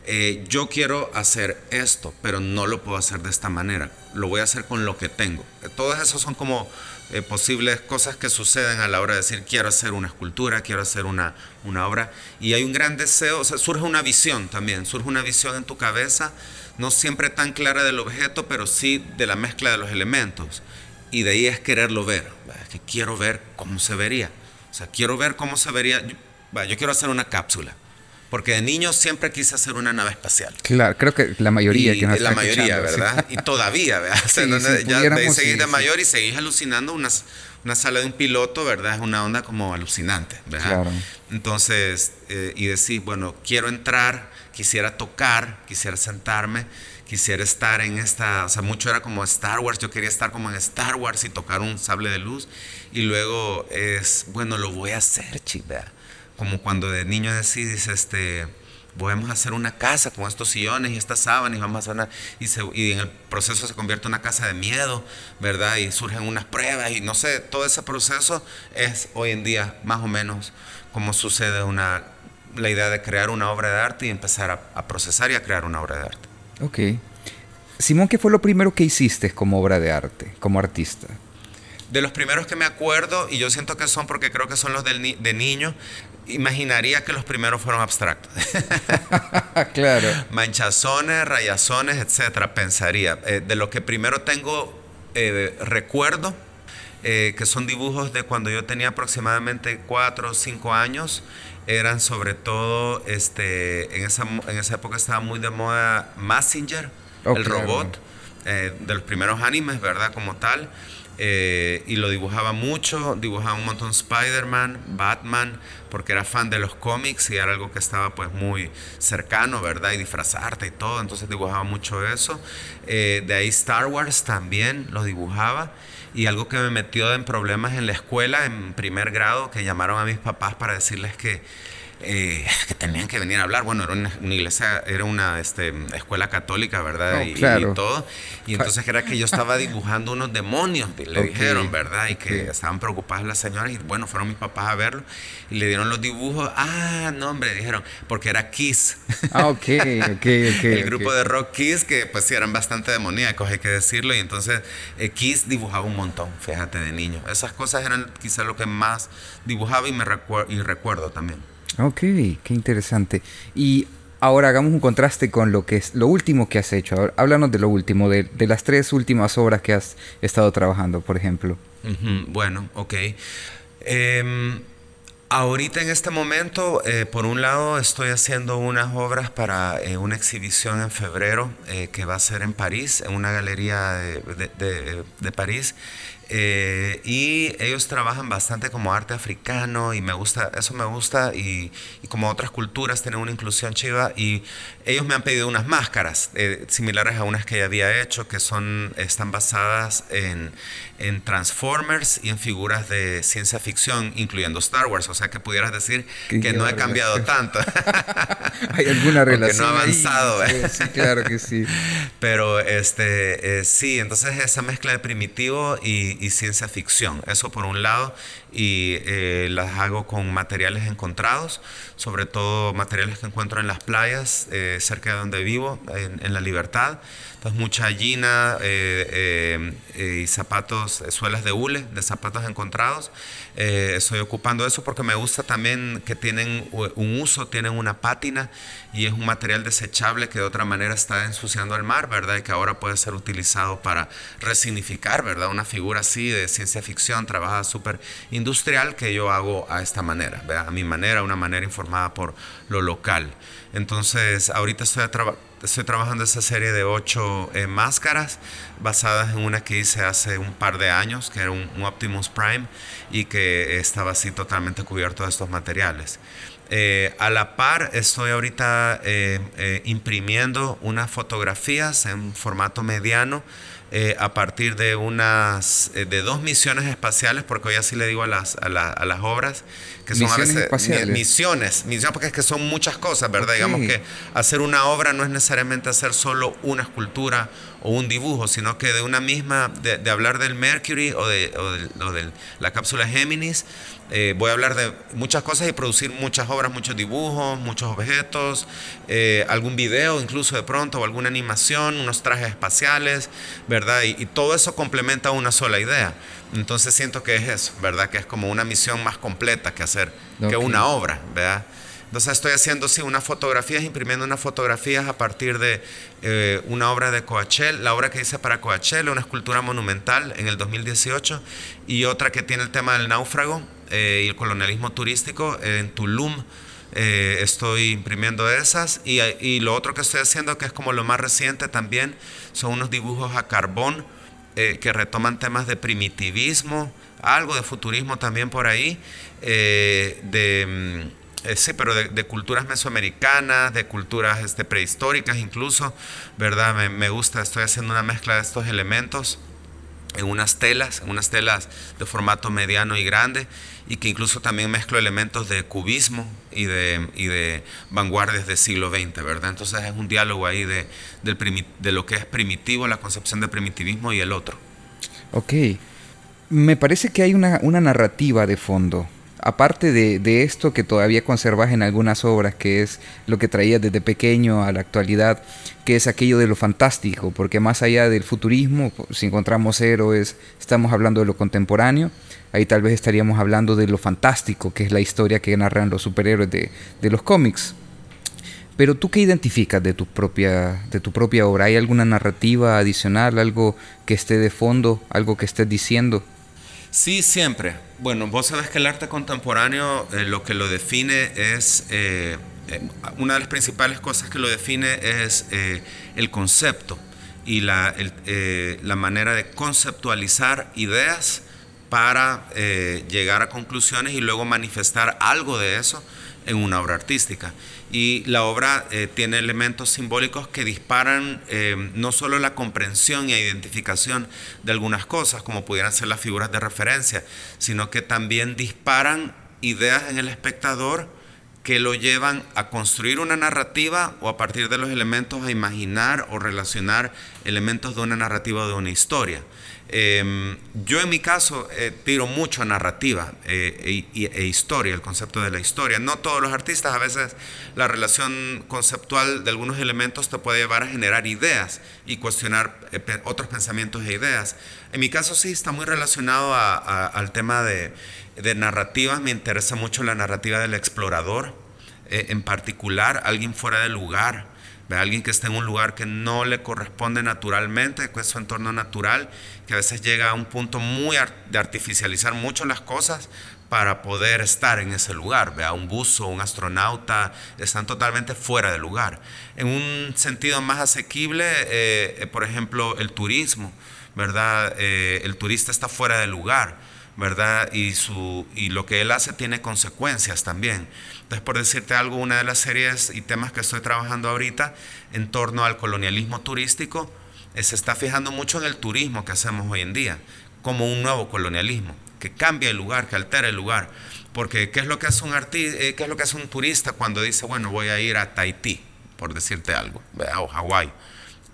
Eh, yo quiero hacer esto, pero no lo puedo hacer de esta manera. Lo voy a hacer con lo que tengo. Todas esas son como eh, posibles cosas que suceden a la hora de decir quiero hacer una escultura, quiero hacer una, una obra. Y hay un gran deseo, o sea, surge una visión también, surge una visión en tu cabeza, no siempre tan clara del objeto, pero sí de la mezcla de los elementos. Y de ahí es quererlo ver, que quiero ver cómo se vería. O sea, quiero ver cómo se vería. Yo, yo quiero hacer una cápsula. Porque de niño siempre quise hacer una nave espacial. Claro, creo que la mayoría y, La mayoría, ¿verdad? Y todavía, ¿verdad? [laughs] ya de seguir de mayor y seguís alucinando una, una sala de un piloto, ¿verdad? Es una onda como alucinante, ¿verdad? Claro. Entonces, eh, y decir, bueno, quiero entrar, quisiera tocar, quisiera sentarme, quisiera estar en esta, o sea, mucho era como Star Wars, yo quería estar como en Star Wars y tocar un sable de luz. Y luego es, bueno, lo voy a hacer, chica. Como cuando de niño decís, este, podemos hacer una casa con estos sillones y estas sábanas y vamos a hacer y, y, en el proceso se convierte en una casa de miedo, ¿verdad? Y surgen unas pruebas y no sé, todo ese proceso es hoy en día más o menos como sucede una, la idea de crear una obra de arte y empezar a, a procesar y a crear una obra de arte. Ok. Simón, ¿qué fue lo primero que hiciste como obra de arte, como artista? De los primeros que me acuerdo, y yo siento que son porque creo que son los de niño, imaginaría que los primeros fueron abstractos. [laughs] [laughs] claro. Manchazones, rayazones, etcétera, pensaría. Eh, de lo que primero tengo eh, recuerdo, eh, que son dibujos de cuando yo tenía aproximadamente 4 o 5 años, eran sobre todo, este, en, esa, en esa época estaba muy de moda Messenger, el robot, de los primeros animes, ¿verdad? Como tal. Eh, y lo dibujaba mucho, dibujaba un montón Spider-Man, Batman, porque era fan de los cómics y era algo que estaba pues muy cercano, ¿verdad? Y disfrazarte y todo, entonces dibujaba mucho eso. Eh, de ahí Star Wars también lo dibujaba. Y algo que me metió en problemas en la escuela, en primer grado, que llamaron a mis papás para decirles que eh, que tenían que venir a hablar. Bueno, era una, iglesia, era una este, escuela católica, ¿verdad? Oh, y, todo. Y entonces era que yo estaba [laughs] dibujando unos demonios, le dijeron, ¿verdad? Y que estaban preocupadas las señoras. Y bueno, fueron mis papás a verlo y le dieron los dibujos. Ah, no, hombre, dijeron, porque era Kiss. Ah, ok, ok, [laughs] ok. El grupo de rock Kiss, que pues sí eran bastante demoníacos, hay que decirlo. Y entonces eh, Kiss dibujaba un montón, fíjate, de niño. Esas cosas eran quizás lo que más dibujaba y, me y recuerdo también. Ok, qué interesante. Y ahora hagamos un contraste con lo que es lo último que has hecho. háblanos de lo último, de, las tres últimas obras que has estado trabajando, por ejemplo. bueno, ok. Em, ahorita en este momento, eh, por un lado, estoy haciendo unas obras para eh, una exhibición en febrero eh, que va a ser en París, en una galería de, de París. Eh, y ellos trabajan bastante como arte africano y me gusta, eso me gusta y, como otras culturas tienen una inclusión chiva y ellos me han pedido unas máscaras eh, similares a unas que ya había hecho que son, están basadas en, en Transformers y en figuras de ciencia ficción, incluyendo Star Wars. O sea que pudieras decir que no he cambiado [laughs] tanto. Hay alguna [laughs] relación. Que no ha avanzado. Sí, claro que sí. Pero este, eh, sí, entonces esa mezcla de primitivo y, y, ciencia ficción. Eso por un lado. Y eh, las hago con materiales encontrados, sobre todo materiales que encuentro en las playas, eh, cerca de donde vivo, en, en La Libertad. Entonces mucha gallina eh, eh, y zapatos, eh, suelas de hule, de zapatos encontrados. estoy ocupando eso porque me gusta también que tienen un uso, tienen una pátina y es un material desechable que de otra manera está ensuciando el mar, ¿verdad? Y que ahora puede ser utilizado para resignificar, ¿verdad? Una figura así de ciencia ficción, trabajada súper industrial que yo hago a esta manera, ¿verdad? A mi manera, una manera informada por lo local. Entonces, ahorita estoy estoy trabajando esa serie de ocho eh, máscaras basadas en una que hice hace un par de años, que era un, Optimus Prime y que estaba así totalmente cubierto de estos materiales. Eh, a la par estoy ahorita eh, eh, imprimiendo unas fotografías en formato mediano a partir de unas de dos misiones espaciales, porque hoy así le digo a las, a, las obras, que son misiones espaciales. misiones, misiones, porque es que son muchas cosas, ¿verdad? Digamos que hacer una obra no es necesariamente hacer solo una escultura o un dibujo, sino que de una misma, de, hablar del Mercury o de, o de la cápsula Géminis, eh, voy a hablar de muchas cosas y producir muchas obras, muchos dibujos, muchos objetos, eh, algún video incluso de pronto, o alguna animación, unos trajes espaciales, ¿verdad? Y, todo eso complementa una sola idea. Entonces siento que es eso, ¿verdad? Que es como una misión más completa que hacer, que una obra, ¿verdad? Entonces estoy haciendo, sí, unas fotografías, imprimiendo unas fotografías a partir de eh, una obra de Coachel, la obra que hice para Coachel, una escultura monumental en el 2018, y otra que tiene el tema del náufrago, eh, y el colonialismo turístico en Tulum. Eh, estoy imprimiendo esas y, y, lo otro que estoy haciendo, que es como lo más reciente también, son unos dibujos a carbón eh, que retoman temas de primitivismo, algo de futurismo también por ahí, de... Mm, sí, pero de, culturas mesoamericanas, de culturas este, prehistóricas incluso, ¿verdad? Me, me, gusta, estoy haciendo una mezcla de estos elementos en unas telas, en unas telas de formato mediano y grande, y que incluso también mezclo elementos de cubismo y de, y de vanguardias del siglo XX, ¿verdad? Entonces es un diálogo ahí de, de lo que es primitivo, la concepción de primitivismo y el otro. Ok, me parece que hay una, una narrativa de fondo aparte de, esto que todavía conservas en algunas obras, que es lo que traías desde pequeño a la actualidad, que es aquello de lo fantástico, porque más allá del futurismo, si encontramos héroes, estamos hablando de lo contemporáneo, ahí tal vez estaríamos hablando de lo fantástico, que es la historia que narran los superhéroes de, los cómics. Pero tú qué identificas de tu propia de tu propia obra? ¿Hay alguna narrativa adicional, algo que esté de fondo, algo que estés diciendo? Sí, siempre. Bueno, vos sabes que el arte contemporáneo eh, lo que lo define es, eh, eh, una de las principales cosas que lo define es el concepto y la, la, manera de conceptualizar ideas para llegar a conclusiones y luego manifestar algo de eso en una obra artística. Y la obra eh, tiene elementos simbólicos que disparan eh, no solo la comprensión y identificación de algunas cosas, como pudieran ser las figuras de referencia, sino que también disparan ideas en el espectador que lo llevan a construir una narrativa o a partir de los elementos a imaginar o relacionar elementos de una narrativa o de una historia. Em, yo en mi caso eh, tiro mucho a narrativa eh, e, e, historia, el concepto de la historia. No todos los artistas, a veces la relación conceptual de algunos elementos te puede llevar a generar ideas y cuestionar eh, otros pensamientos e ideas. En mi caso sí está muy relacionado al tema de, de narrativa, me interesa mucho la narrativa del explorador, en particular alguien fuera de lugar de alguien que está en un lugar que no le corresponde naturalmente, que es su entorno natural, que a veces llega a un punto muy de artificializar mucho las cosas para poder estar en ese lugar. Vea, un buzo, un astronauta, están totalmente fuera de lugar. En un sentido más asequible, eh, eh, por ejemplo, el turismo, ¿verdad? Eh, el turista está fuera de lugar, ¿verdad? Y, su, y lo que él hace tiene consecuencias también. Entonces, por decirte algo, una de las series y temas que estoy trabajando ahorita en torno al colonialismo turístico se está fijando mucho en el turismo que hacemos hoy en día, como un nuevo colonialismo, que cambia el lugar, que altera el lugar. Porque, ¿qué es lo que hace un, eh, ¿qué es lo que hace un turista cuando dice, bueno, voy a ir a Tahití, por decirte algo, o Hawái?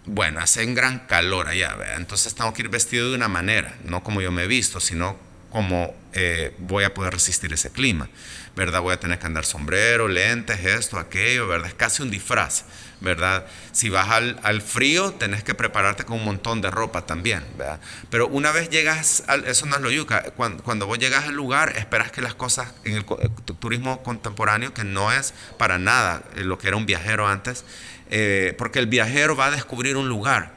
Bueno, hace un gran calor allá, entonces tengo que ir vestido de una manera, no como yo me he visto, sino como eh, voy a poder resistir ese clima, ¿verdad? Voy a tener que andar sombrero, lentes, esto, aquello, ¿verdad? Es casi un disfraz, ¿verdad? Si vas al, frío, tenés que prepararte con un montón de ropa también, ¿verdad? Pero una vez llegas, al, eso no es lo yuca, cuando, cuando, vos llegas al lugar, esperas que las cosas, en el, eh, turismo contemporáneo, que no es para nada eh, lo que era un viajero antes, porque el viajero va a descubrir un lugar,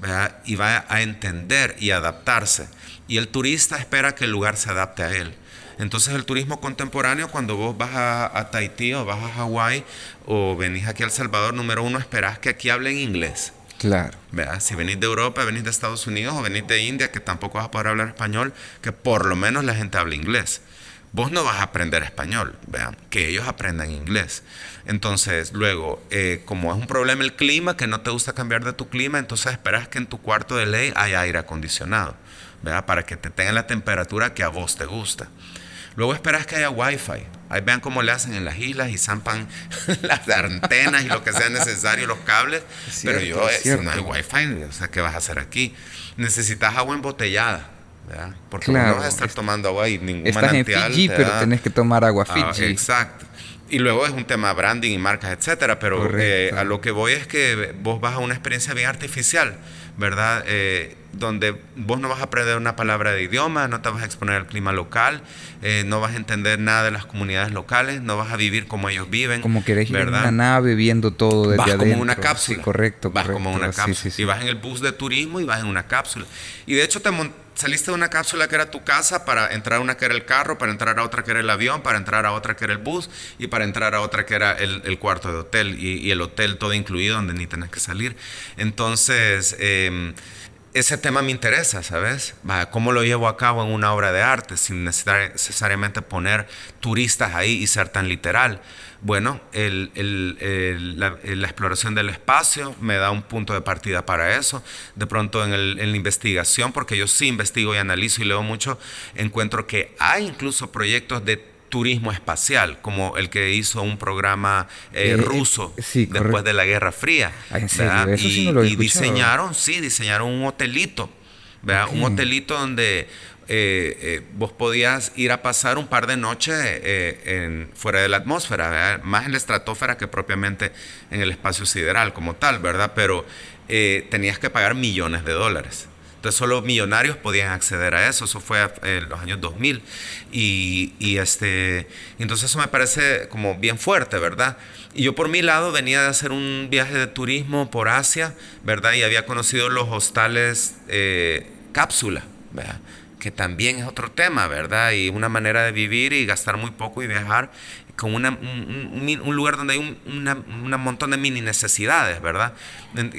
¿verdad? Y va a entender y adaptarse y el turista espera que el lugar se adapte a él. Entonces el turismo contemporáneo, cuando vos vas a, Tahití o vas a Hawái o venís aquí a El Salvador, número uno, esperás que aquí hablen inglés. Claro. Si venís de Europa, venís de Estados Unidos o venís de India, que tampoco vas a poder hablar español, que por lo menos la gente hable inglés. vos no vas a aprender español, vean, que ellos aprendan inglés. Entonces, luego, eh, como es un problema el clima, que no te gusta cambiar de tu clima, entonces esperas que en tu cuarto de ley haya aire acondicionado, ¿verdad? Para que te tenga la temperatura que a vos te gusta. Luego esperas que haya wifi. Ahí vean cómo le hacen en las islas y zampan [laughs] las antenas y lo que sea necesario, los cables. Pero yo, eh, si no hay wifi, o sea, ¿qué vas a hacer aquí? Necesitas agua embotellada. ¿verdad? Porque no vas a estar tomando agua y ningún Estás manantial. en Fiji, te pero da- tenés que tomar agua Ah, Fiji. exacto. Y luego es un tema branding y marcas, etcétera. Pero eh, a lo que voy es que vos vas a una experiencia bien artificial, ¿verdad? Eh, donde vos no vas a aprender una palabra de idioma, no te vas a exponer al clima local, eh, no vas a entender nada de las comunidades locales, no vas a vivir como ellos viven. Como querés ir en ¿verdad? una nave viendo todo desde vas adentro. como en una cápsula. Sí, correcto, Vas como una correcto. Cápsula. sí, sí. Y vas en el bus de turismo y vas en una cápsula. Y de hecho te mon- saliste de una cápsula que era tu casa para entrar a una que era el carro, para entrar a otra que era el avión, para entrar a otra que era el bus y para entrar a otra que era el, cuarto de hotel y, el hotel todo incluido donde ni tenés que salir. Entonces... em, ese tema me interesa, ¿sabes? ¿Cómo lo llevo a cabo en una obra de arte sin necesar- necesariamente poner turistas ahí y ser tan literal? Bueno, la, exploración del espacio me da un punto de partida para eso. De pronto en, en la investigación, porque yo sí investigo y analizo y leo mucho, encuentro que hay incluso proyectos de turismo espacial, como el que hizo un programa eh, Eh, ruso sí, después de la Guerra Fría. Ah, ¿en serio? Eso sí y, no lo he y diseñaron, sí, diseñaron un hotelito, ¿verdad? Un hotelito donde eh, eh, vos podías ir a pasar un par de noches eh, en- fuera de la atmósfera, ¿verdad? más en la estratosfera que propiamente en el espacio sideral como tal, ¿verdad? Pero eh, tenías que pagar millones de dólares. Entonces solo millonarios podían acceder a eso, eso fue en los años 2000. Y, y, este, entonces eso me parece como bien fuerte, ¿verdad? Y yo por mi lado venía de hacer un viaje de turismo por Asia, ¿verdad? Y había conocido los hostales eh, cápsula, ¿verdad? Que también es otro tema, ¿verdad? Y una manera de vivir y gastar muy poco y viajar con una- un, un- lugar donde hay un una- una montón de mini necesidades, ¿verdad?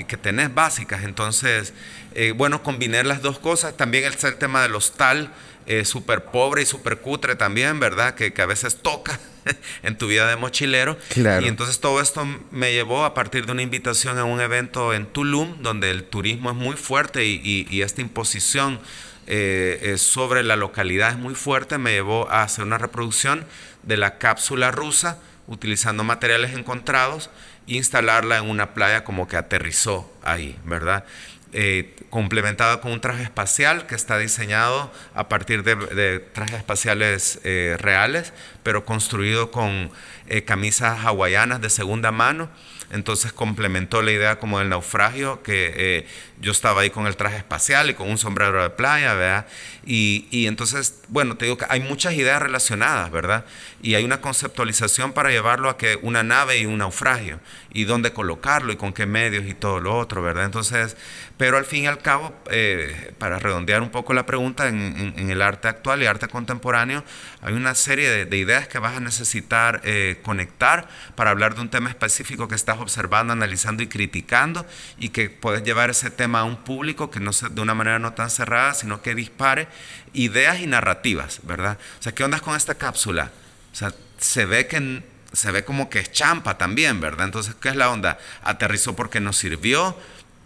Que tenés básicas. Entonces, eh, bueno, combinar las dos cosas. También está el tema del hostal, eh, súper pobre y súper cutre también, ¿verdad? Que, que a veces toca [laughs] en tu vida de mochilero. Claro. Y entonces todo esto me llevó a partir de una invitación a un evento en Tulum, donde el turismo es muy fuerte y, y- y esta imposición eh, eh, sobre la localidad es muy fuerte, me llevó a hacer una reproducción de la cápsula rusa utilizando materiales encontrados e instalarla en una playa como que aterrizó ahí, ¿verdad? Eh, complementada con un traje espacial que está diseñado a partir de, trajes espaciales eh, reales, pero construido con eh, camisas hawaianas de segunda mano. Entonces complementó la idea como del naufragio, que eh, yo estaba ahí con el traje espacial y con un sombrero de playa, ¿verdad? Y, y entonces, bueno, te digo que hay muchas ideas relacionadas, ¿verdad? Y hay una conceptualización para llevarlo a que una nave y un naufragio, y dónde colocarlo y con qué medios y todo lo otro, ¿verdad? Entonces, pero al fin y al cabo, eh, para redondear un poco la pregunta, en, el arte actual y arte contemporáneo, hay una serie de, de ideas que vas a necesitar eh, conectar para hablar de un tema específico que estás observando, analizando y criticando, y que puedes llevar ese tema a un público que no sea de una manera no tan cerrada, sino que dispare ideas y narrativas, ¿verdad? O sea, ¿qué ondas con esta cápsula? O sea, se ve que se ve como que es champa también, ¿verdad? Entonces, ¿qué es la onda? Aterrizó porque no sirvió,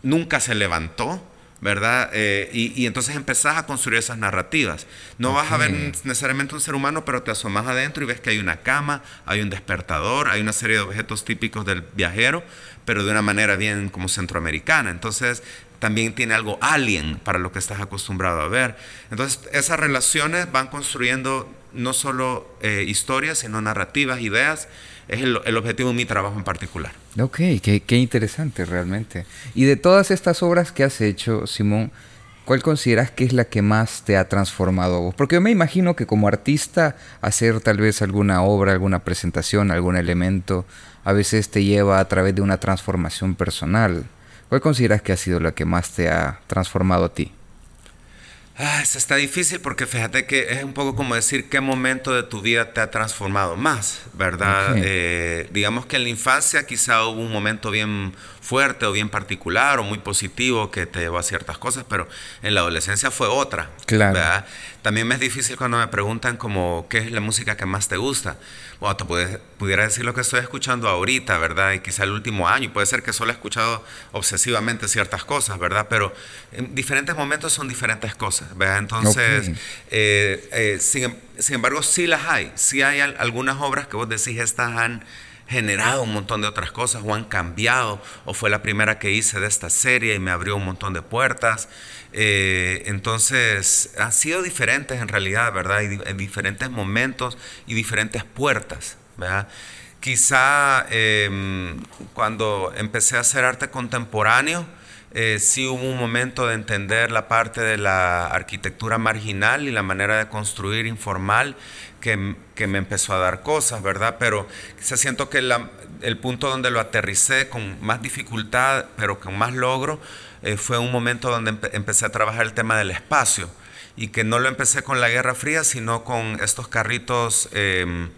nunca se levantó, ¿verdad? Eh, y, y entonces empezás a construir esas narrativas. No vas a ver necesariamente un ser humano, pero te asomas adentro y ves que hay una cama, hay un despertador, hay una serie de objetos típicos del viajero, pero de una manera bien como centroamericana. Entonces, también tiene algo alien para lo que estás acostumbrado a ver. Entonces, esas relaciones van construyendo no solo eh, historias, sino narrativas, ideas. Es el, objetivo de mi trabajo en particular. Ok, qué, qué interesante realmente. Y de todas estas obras que has hecho, Simón, ¿cuál consideras que es la que más te ha transformado a vos? Porque yo me imagino que como artista, hacer tal vez alguna obra, alguna presentación, algún elemento, a veces te lleva a través de una transformación personal. ¿Cuál consideras que ha sido la que más te ha transformado a ti? Ah, eso está difícil porque fíjate que es un poco como decir qué momento de tu vida te ha transformado más, ¿verdad? Eh, digamos que en la infancia quizá hubo un momento bien fuerte o bien particular o muy positivo que te llevó a ciertas cosas, pero en la adolescencia fue otra, Claro. ¿verdad? también me es difícil cuando me preguntan como qué es la música que más te gusta. Bueno, te pudiera decir lo que estoy escuchando ahorita, ¿verdad? Y quizá el último año, y puede ser que solo he escuchado obsesivamente ciertas cosas, ¿verdad? Pero en diferentes momentos son diferentes cosas, ¿verdad? Entonces, eh, eh, sin, sin, embargo, sí las hay, sí hay algunas obras que vos decís, estas han generado un montón de otras cosas o han cambiado o fue la primera que hice de esta serie y me abrió un montón de puertas. Eh, entonces, han sido diferentes en realidad, ¿verdad? Y, en diferentes momentos y diferentes puertas, ¿verdad? Quizá em, cuando empecé a hacer arte contemporáneo, eh, sí hubo un momento de entender la parte de la arquitectura marginal y la manera de construir informal que, que me empezó a dar cosas, ¿verdad? Pero se siento que el punto donde lo aterricé con más dificultad, pero con más logro, eh, fue un momento donde empecé a trabajar el tema del espacio y que no lo empecé con la Guerra Fría, sino con estos carritos... Em,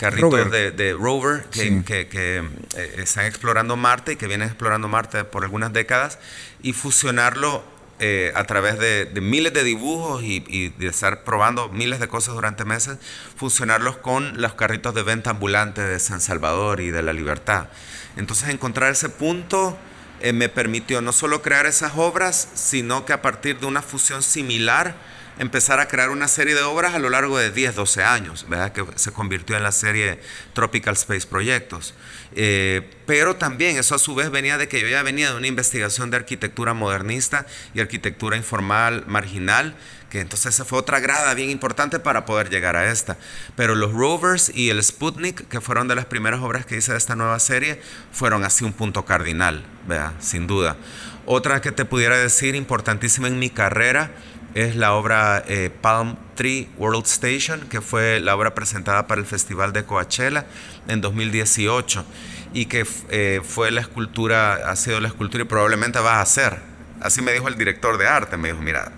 carritos De, rover que, que, eh, están explorando Marte y que vienen explorando Marte por algunas décadas y fusionarlo eh, a través de, miles de dibujos y, de estar probando miles de cosas durante meses, fusionarlos con los carritos de venta ambulante de San Salvador y de la Libertad. Entonces encontrar ese punto eh, me permitió no solo crear esas obras, sino que a partir de una fusión similar, empezar a crear una serie de obras a lo largo de 10, 12 años, ¿verdad? que se convirtió en la serie Tropical Space Proyectos. Eh, pero también eso a su vez venía de que yo ya venía de una investigación de arquitectura modernista y arquitectura informal marginal, que entonces esa fue otra grada bien importante para poder llegar a esta. Pero los rovers y el Sputnik, que fueron de las primeras obras que hice de esta nueva serie, fueron así un punto cardinal, ¿verdad? sin duda. Otra que te pudiera decir importantísima en mi carrera, es la obra eh, Palm Tree World Station, que fue la obra presentada para el Festival de Coachella en 2018 y que eh, fue la escultura, ha sido la escultura y probablemente vas a hacer. Así me dijo el director de arte, me dijo, mira,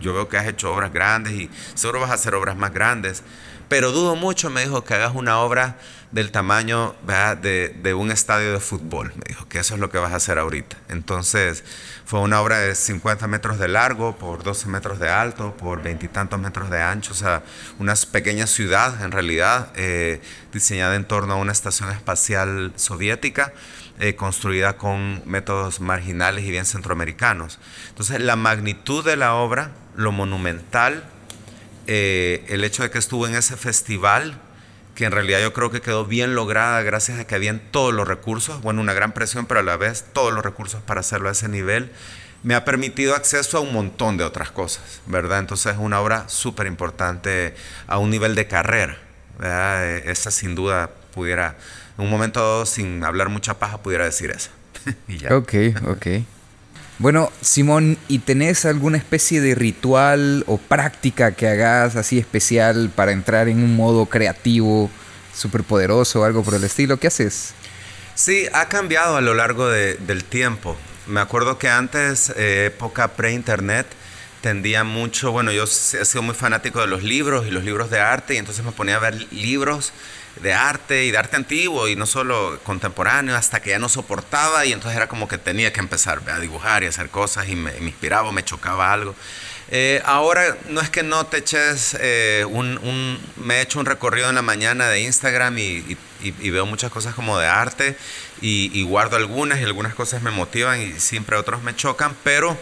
yo veo que has hecho obras grandes y seguro vas a hacer obras más grandes, pero dudo mucho, me dijo, que hagas una obra del tamaño de, de, un estadio de fútbol. Me dijo que eso es lo que vas a hacer ahorita. Entonces, fue una obra de 50 metros de largo, por 12 metros de alto, por veintitantos metros de ancho, o sea, una pequeña ciudad en realidad, eh, diseñada en torno a una estación espacial soviética. Eh, construida con métodos marginales y bien centroamericanos. Entonces, la magnitud de la obra, lo monumental, eh, el hecho de que estuvo en ese festival, que en realidad yo creo que quedó bien lograda gracias a que habían todos los recursos, bueno, una gran presión, pero a la vez todos los recursos para hacerlo a ese nivel, me ha permitido acceso a un montón de otras cosas, ¿verdad? Entonces es una obra súper importante a un nivel de carrera, ¿verdad? Eh, esa sin duda pudiera, en un momento sin hablar mucha paja, pudiera decir eso. [laughs] Ok, ok. Bueno, Simón, ¿y tenés alguna especie de ritual o práctica que hagas así especial para entrar en un modo creativo, súper poderoso o algo por el estilo? ¿Qué haces? Sí, ha cambiado a lo largo del tiempo. Me acuerdo que antes, eh, época pre-internet, tendía mucho, bueno, yo he sido muy fanático de los libros y los libros de arte, y entonces me ponía a ver libros de arte y de arte antiguo y no solo contemporáneo hasta que ya no soportaba y entonces era como que tenía que empezar a dibujar y hacer cosas y me, inspiraba, me chocaba algo. Eh, ahora no es que no te eches eh, un, me he hecho un recorrido en la mañana de Instagram y, veo muchas cosas como de arte y, guardo algunas y algunas cosas me motivan y siempre otros me chocan, pero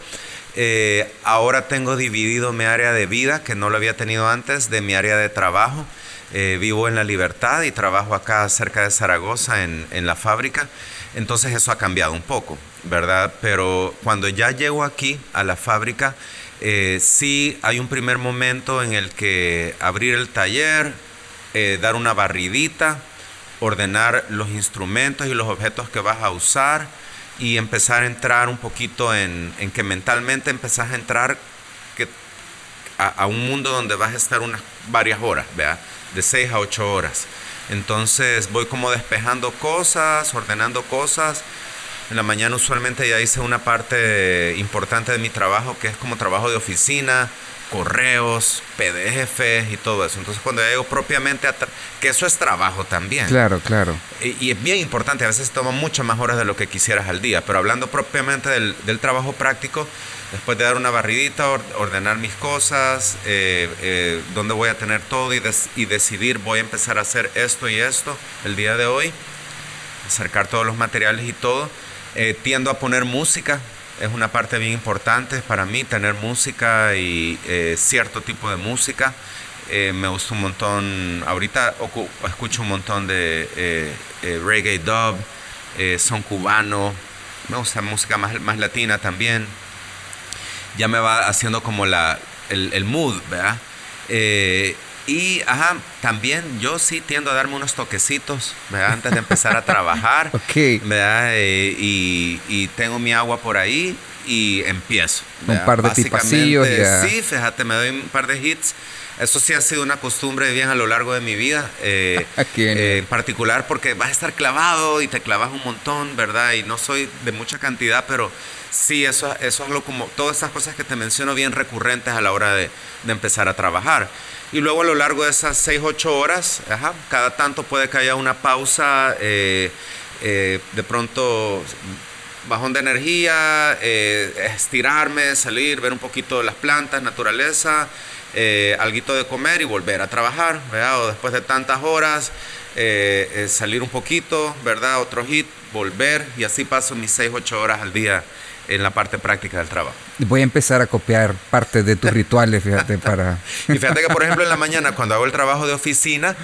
eh, ahora tengo dividido mi área de vida que no lo había tenido antes de mi área de trabajo. Eh, vivo en La Libertad y trabajo acá cerca de Zaragoza en, la fábrica. Entonces eso ha cambiado un poco, ¿verdad? Pero cuando ya llego aquí a la fábrica, eh, sí hay un primer momento en el que abrir el taller, eh, dar una barridita, ordenar los instrumentos y los objetos que vas a usar y empezar a entrar un poquito en, que mentalmente empezás a entrar a, un mundo donde vas a estar unas varias horas, ¿verdad? de 6 a 8 horas. Entonces voy como despejando cosas, ordenando cosas. En la mañana usualmente ya hice una parte importante de mi trabajo, que es como trabajo de oficina, correos, PDFs y todo eso. Entonces cuando llego propiamente a... que eso es trabajo también. Claro, claro. Y, y, es bien importante, a veces toma muchas más horas de lo que quisieras al día, pero hablando propiamente del, del trabajo práctico, después de dar una barridita, ordenar mis cosas, eh, eh, dónde voy a tener todo y, y decidir voy a empezar a hacer esto y esto el día de hoy, acercar todos los materiales y todo. Eh, tiendo a poner música, es una parte bien importante para mí, tener música y cierto tipo de música. me gusta un montón, ahorita escucho un montón de reggae dub, son cubano, me gusta música más, más latina también ya me va haciendo como la, el, mood, ¿verdad? Y, ajá, también yo sí tiendo a darme unos toquecitos, ¿verdad? Antes de empezar a trabajar, [laughs] ok. ¿verdad? Eh, y, y, tengo mi agua por ahí y empiezo. Un par de pasillos. Sí, fíjate, me doy un par de hits. Eso sí ha sido una costumbre bien a lo largo de mi vida, eh, [laughs] eh, en particular porque vas a estar clavado y te clavas un montón, ¿verdad? Y no soy de mucha cantidad, pero Sí, eso, eso es lo como, todas esas cosas que te menciono bien recurrentes a la hora de, empezar a trabajar. Y luego a lo largo de esas 6, 8 horas, cada tanto puede que haya una pausa, eh, eh, de pronto bajón de energía, eh, estirarme, salir, ver un poquito de las plantas, naturaleza, alguito de comer y volver a trabajar. O después de tantas horas, salir un poquito, ¿verdad? Otro hit, volver y así paso mis 6, 8 horas al día en la parte práctica del trabajo. Voy a empezar a copiar parte de tus rituales, fíjate, [laughs] para... y fíjate que, por ejemplo, en la mañana, cuando hago el trabajo de oficina,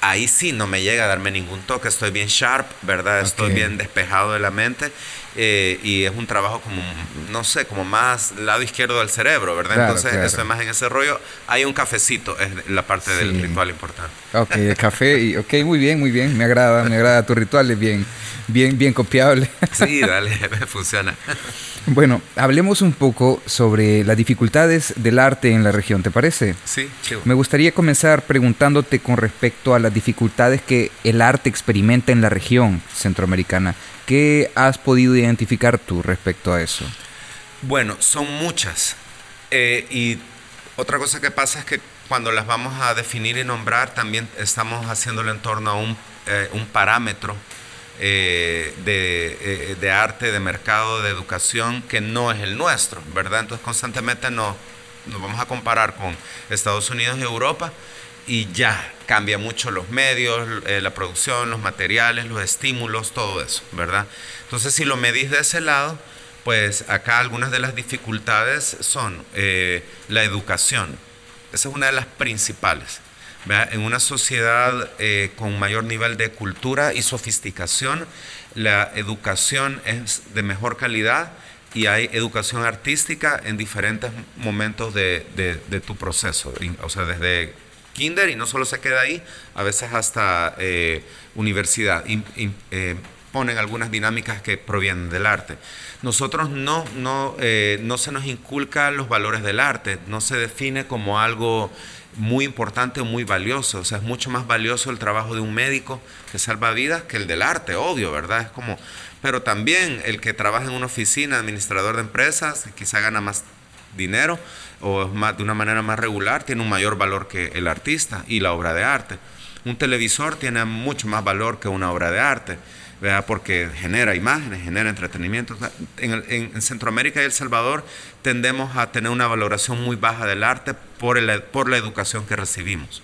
ahí sí no me llega a darme ningún toque, estoy bien sharp, ¿verdad? Estoy bien despejado de la mente eh, y es un trabajo como, no sé, como más lado izquierdo del cerebro, ¿verdad? Entonces estoy más en ese rollo. Hay un cafecito, es la parte del ritual importante. Ok, el café, y, ok, muy bien, muy bien, me agrada, me agrada tu ritual, es bien, bien, bien copiable. [laughs] Sí, dale, [laughs] funciona. Bueno, hablemos un poco sobre las dificultades del arte en la región, ¿te parece? Sí, chivo. Me gustaría comenzar preguntándote con respecto a las dificultades que el arte experimenta en la región centroamericana. ¿Qué has podido identificar tú respecto a eso? Bueno, son muchas. Eh, y otra cosa que pasa es que cuando las vamos a definir y nombrar, también estamos haciéndolo en torno a un, eh, un parámetro eh, de, eh, de, arte, de mercado, de educación, que no es el nuestro, ¿verdad? Entonces constantemente nos, nos vamos a comparar con Estados Unidos y Europa y ya cambia mucho los medios, eh, la producción, los materiales, los estímulos, todo eso, ¿verdad? Entonces si lo medís de ese lado, pues acá algunas de las dificultades son la educación, esa es una de las principales. En una sociedad eh, con mayor nivel de cultura y sofisticación, la educación es de mejor calidad y hay educación artística en diferentes momentos de, tu proceso, o sea, desde kinder y no solo se queda ahí, a veces hasta eh, universidad. Eh, ponen algunas dinámicas que provienen del arte. Nosotros no, no, no se nos inculca los valores del arte, no se define como algo muy importante o muy valioso. O sea, es mucho más valioso el trabajo de un médico que salva vidas que el del arte, obvio, ¿verdad? Es como, pero también el que trabaja en una oficina, administrador de empresas, quizá gana más dinero o de una manera más regular, tiene un mayor valor que el artista y la obra de arte. Un televisor tiene mucho más valor que una obra de arte. porque genera imágenes, genera entretenimiento. En, Centroamérica y El Salvador tendemos a tener una valoración muy baja del arte por, el, por la educación que recibimos.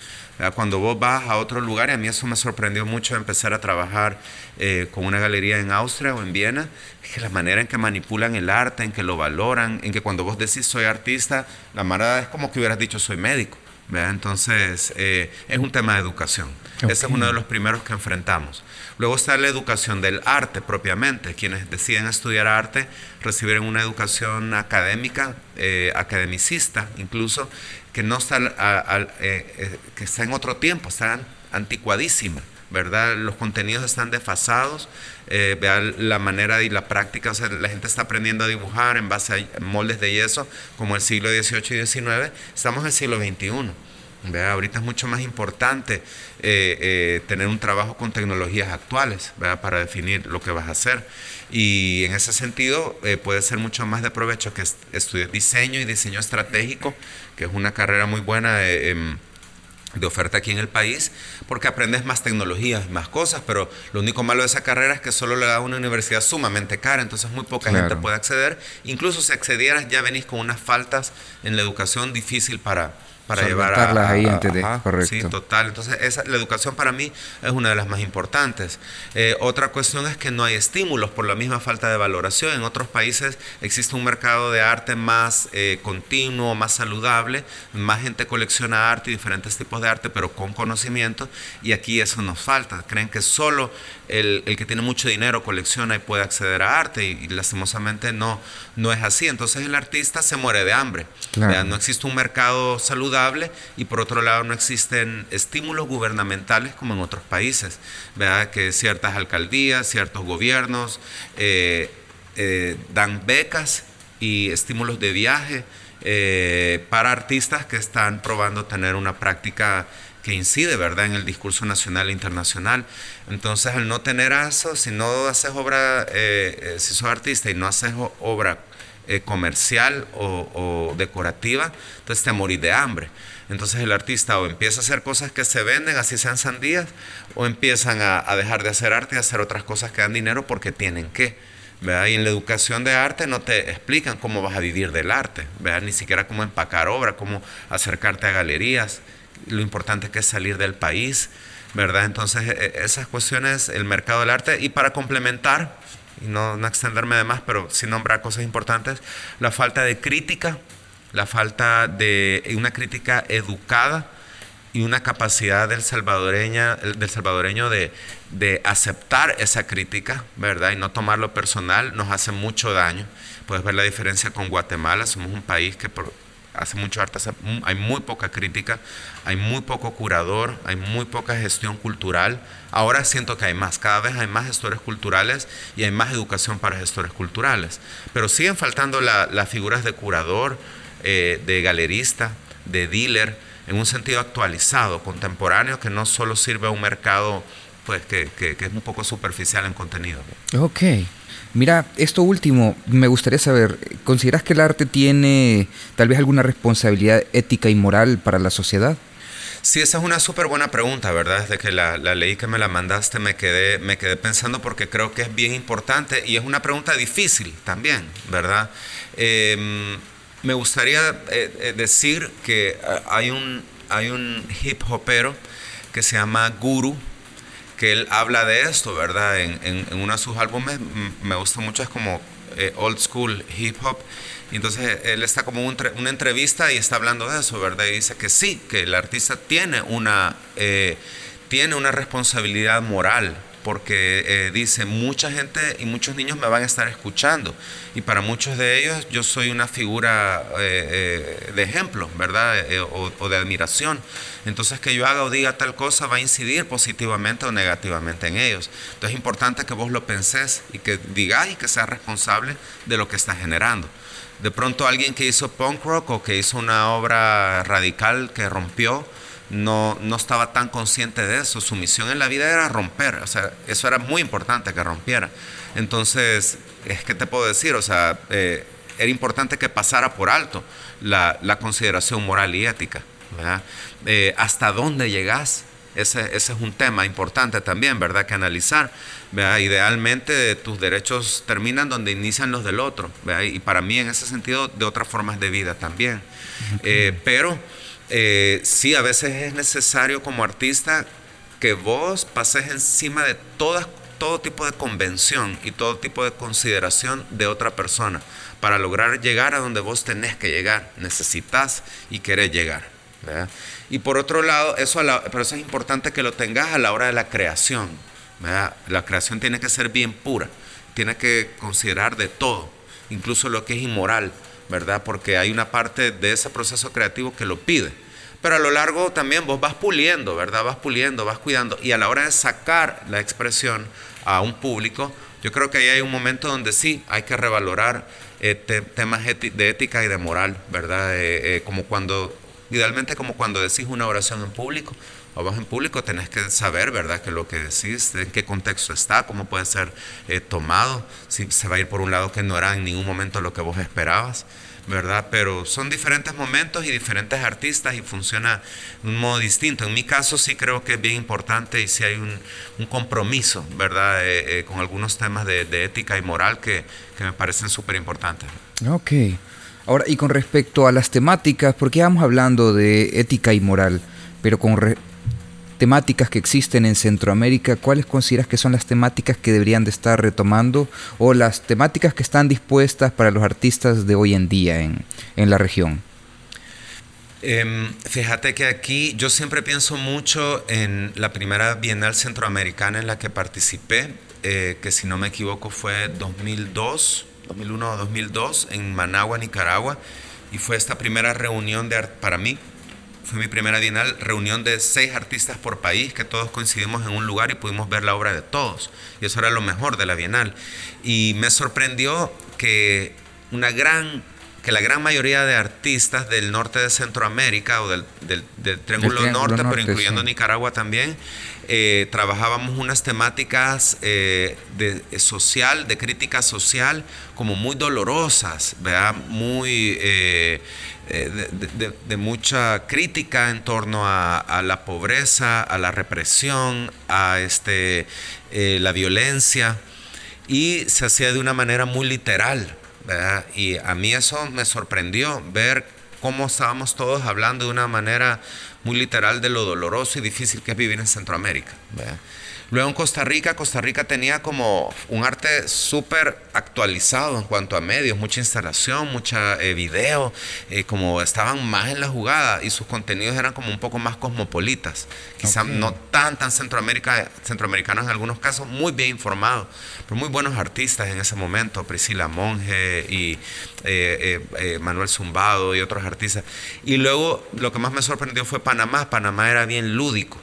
Cuando vos vas a otro lugar, y a mí eso me sorprendió mucho empezar a trabajar eh, con una galería en Austria o en Viena, que la manera en que manipulan el arte, en que lo valoran, en que cuando vos decís soy artista, la manera es como que hubieras dicho soy médico. Entonces, eh, es un tema de educación. Ese es uno de los primeros que enfrentamos. Luego está la educación del arte propiamente. Quienes deciden estudiar arte reciben una educación académica, eh, academicista incluso, que no está, eh, que está en otro tiempo, está anticuadísima. ¿verdad? Los contenidos están desfasados, eh, la manera y la práctica, o sea, la gente está aprendiendo a dibujar en base a moldes de yeso, como el siglo XVIII y XIX, estamos en el siglo XXI. ¿Verdad? Ahorita es mucho más importante eh, eh, tener un trabajo con tecnologías actuales ¿verdad? para definir lo que vas a hacer. Y en ese sentido eh, puede ser mucho más de provecho que estudiar diseño y diseño estratégico, que es una carrera muy buena. Em, de oferta aquí en el país, porque aprendes más tecnologías, más cosas, pero lo único malo de esa carrera es que solo le da una universidad sumamente cara, entonces muy poca gente puede acceder. Incluso si accedieras ya venís con unas faltas en la educación difícil para, para llevar a, ahí antes de, correcto. Sí, total. Entonces, esa, la educación para mí es una de las más importantes. Eh, otra cuestión es que no hay estímulos por la misma falta de valoración. En otros países existe un mercado de arte más eh, continuo, más saludable, más gente colecciona arte y diferentes tipos de arte, pero con conocimiento, y aquí eso nos falta. Creen que solo el, que tiene mucho dinero colecciona y puede acceder a arte, y, lastimosamente no, no es así. Entonces el artista se muere de hambre. No existe un mercado saludable y por otro lado no existen estímulos gubernamentales como en otros países, ¿verdad? que ciertas alcaldías, ciertos gobiernos eh, eh, dan becas y estímulos de viaje eh, para artistas que están probando tener una práctica que incide, ¿verdad?, en el discurso nacional e internacional. Entonces, al no tener eso, si no haces obra, si sos artista y no haces obra eh, comercial o, decorativa, entonces te morís de hambre. Entonces el artista o empieza a hacer cosas que se venden, así sean sandías, o empiezan a, dejar de hacer arte y hacer otras cosas que dan dinero porque tienen que. ¿verdad? Y en la educación de arte no te explican cómo vas a vivir del arte, ¿verdad? ni siquiera cómo empacar obra, cómo acercarte a galerías, lo importante que es salir del país, ¿verdad? Entonces e, e, esas cuestiones, el mercado del arte, y para complementar, y no, no extenderme de más, pero sí nombrar cosas importantes, la falta de crítica, la falta de una crítica educada y una capacidad del, salvadoreña, del salvadoreño de, de, aceptar esa crítica, ¿verdad? Y no tomarlo personal, nos hace mucho daño. Puedes ver la diferencia con Guatemala, somos un país que por, hace mucho arte, hay muy poca crítica, hay muy poco curador, hay muy poca gestión cultural. Ahora siento que hay más, cada vez hay más gestores culturales y hay más educación para gestores culturales. Pero siguen faltando las figuras de curador, eh, de galerista, de dealer, en un sentido actualizado, contemporáneo, que no solo sirve a un mercado pues que, que, es un poco superficial en contenido. Ok. Mira, esto último, me gustaría saber, ¿consideras que el arte tiene tal vez alguna responsabilidad ética y moral para la sociedad? Sí, esa es una súper buena pregunta, ¿verdad? Desde que la, la, leí que me la mandaste me quedé, me quedé pensando porque creo que es bien importante y es una pregunta difícil también, ¿verdad? Em, me gustaría eh, eh, decir que eh, hay un, hay un hip hopero que se llama Guru, que él habla de esto, ¿verdad? En, en, uno de sus álbumes me gusta mucho, es como eh, old school hip hop. Y entonces él está como un, una entrevista y está hablando de eso, ¿verdad? Y dice que sí, que el artista tiene una, eh, tiene una responsabilidad moral porque eh, dice, mucha gente y muchos niños me van a estar escuchando y para muchos de ellos yo soy una figura eh, eh, de ejemplo, ¿verdad? O, de admiración. Entonces que yo haga o diga tal cosa va a incidir positivamente o negativamente en ellos. Entonces es importante que vos lo pensés y que digáis que seas responsable de lo que estás generando. De pronto alguien que hizo punk rock o que hizo una obra radical que rompió, no, no estaba tan consciente de eso. Su misión en la vida era romper, o sea, eso era muy importante que rompiera. Entonces, es que te puedo decir, o sea, eh, era importante que pasara por alto la, consideración moral y ética. Eh, ¿Hasta dónde llegas? Ese, ese, es un tema importante también, ¿verdad? Que analizar. Idealmente tus derechos terminan donde inician los del otro. Y para mí en ese sentido de otras formas de vida también. Eh, pero eh, sí, a veces es necesario como artista que vos pases encima de todas, todo tipo de convención y todo tipo de consideración de otra persona para lograr llegar a donde vos tenés que llegar, necesitas y querés llegar. Y por otro lado, eso, pero eso es importante que lo tengas a la hora de la creación. La creación tiene que ser bien pura, tiene que considerar de todo, incluso lo que es inmoral ¿verdad? Porque hay una parte de ese proceso creativo que lo pide. Pero a lo largo también vos vas puliendo, ¿verdad? Vas puliendo, vas cuidando. Y a la hora de sacar la expresión a un público, yo creo que ahí hay un momento donde sí hay que revalorar eh, temas de ética y de moral, ¿verdad? Eh, eh, como cuando Idealmente como cuando decís una oración en público o vas en público, tenés que saber, ¿verdad?, que lo que decís, en qué contexto está, cómo puede ser eh, tomado, si se va a ir por un lado que no era en ningún momento lo que vos esperabas. ¿verdad? Pero son diferentes momentos y diferentes artistas y funciona de un modo distinto. En mi caso sí creo que es bien importante y sí hay un, compromiso, ¿verdad? Eh, eh, con algunos temas de, ética y moral que, que me parecen súper importantes. Ok. Ahora, y con respecto a las temáticas, porque vamos hablando de ética y moral, pero con temáticas que existen en Centroamérica, ¿cuáles consideras que son las temáticas que deberían de estar retomando o las temáticas que están dispuestas para los artistas de hoy en día en, la región? Em, fíjate que aquí yo siempre pienso mucho en la primera Bienal Centroamericana en la que participé, eh, que si no me equivoco fue 2002, 2001 o 2002 en Managua, Nicaragua, y fue esta primera reunión de, para mí fue mi primera Bienal, reunión de seis artistas por país, que todos coincidimos en un lugar y pudimos ver la obra de todos. Y eso era lo mejor de la Bienal. Y me sorprendió que una gran que la gran mayoría de artistas del norte de Centroamérica o del, del, Triángulo, Norte, pero incluyendo Nicaragua también, eh, trabajábamos unas temáticas eh, de, social, de crítica social, como muy dolorosas, ¿verdad? muy eh, de, mucha crítica en torno a, la pobreza, a la represión, a este, la violencia, y se hacía de una manera muy literal. Y a mí eso me sorprendió, ver cómo estábamos todos hablando de una manera muy literal de lo doloroso y difícil que es vivir en Centroamérica. Luego en Costa Rica, Costa Rica tenía como un arte súper actualizado en cuanto a medios, mucha instalación, mucha eh, video, eh, como estaban más en la jugada y sus contenidos eran como un poco más cosmopolitas, quizás no tan tan Centroamérica, centroamericanos en algunos casos, muy bien informados, pero muy buenos artistas en ese momento, Priscila Monge y eh, Manuel Zumbado y otros artistas. Y luego lo que más me sorprendió fue Panamá, Panamá era bien lúdico,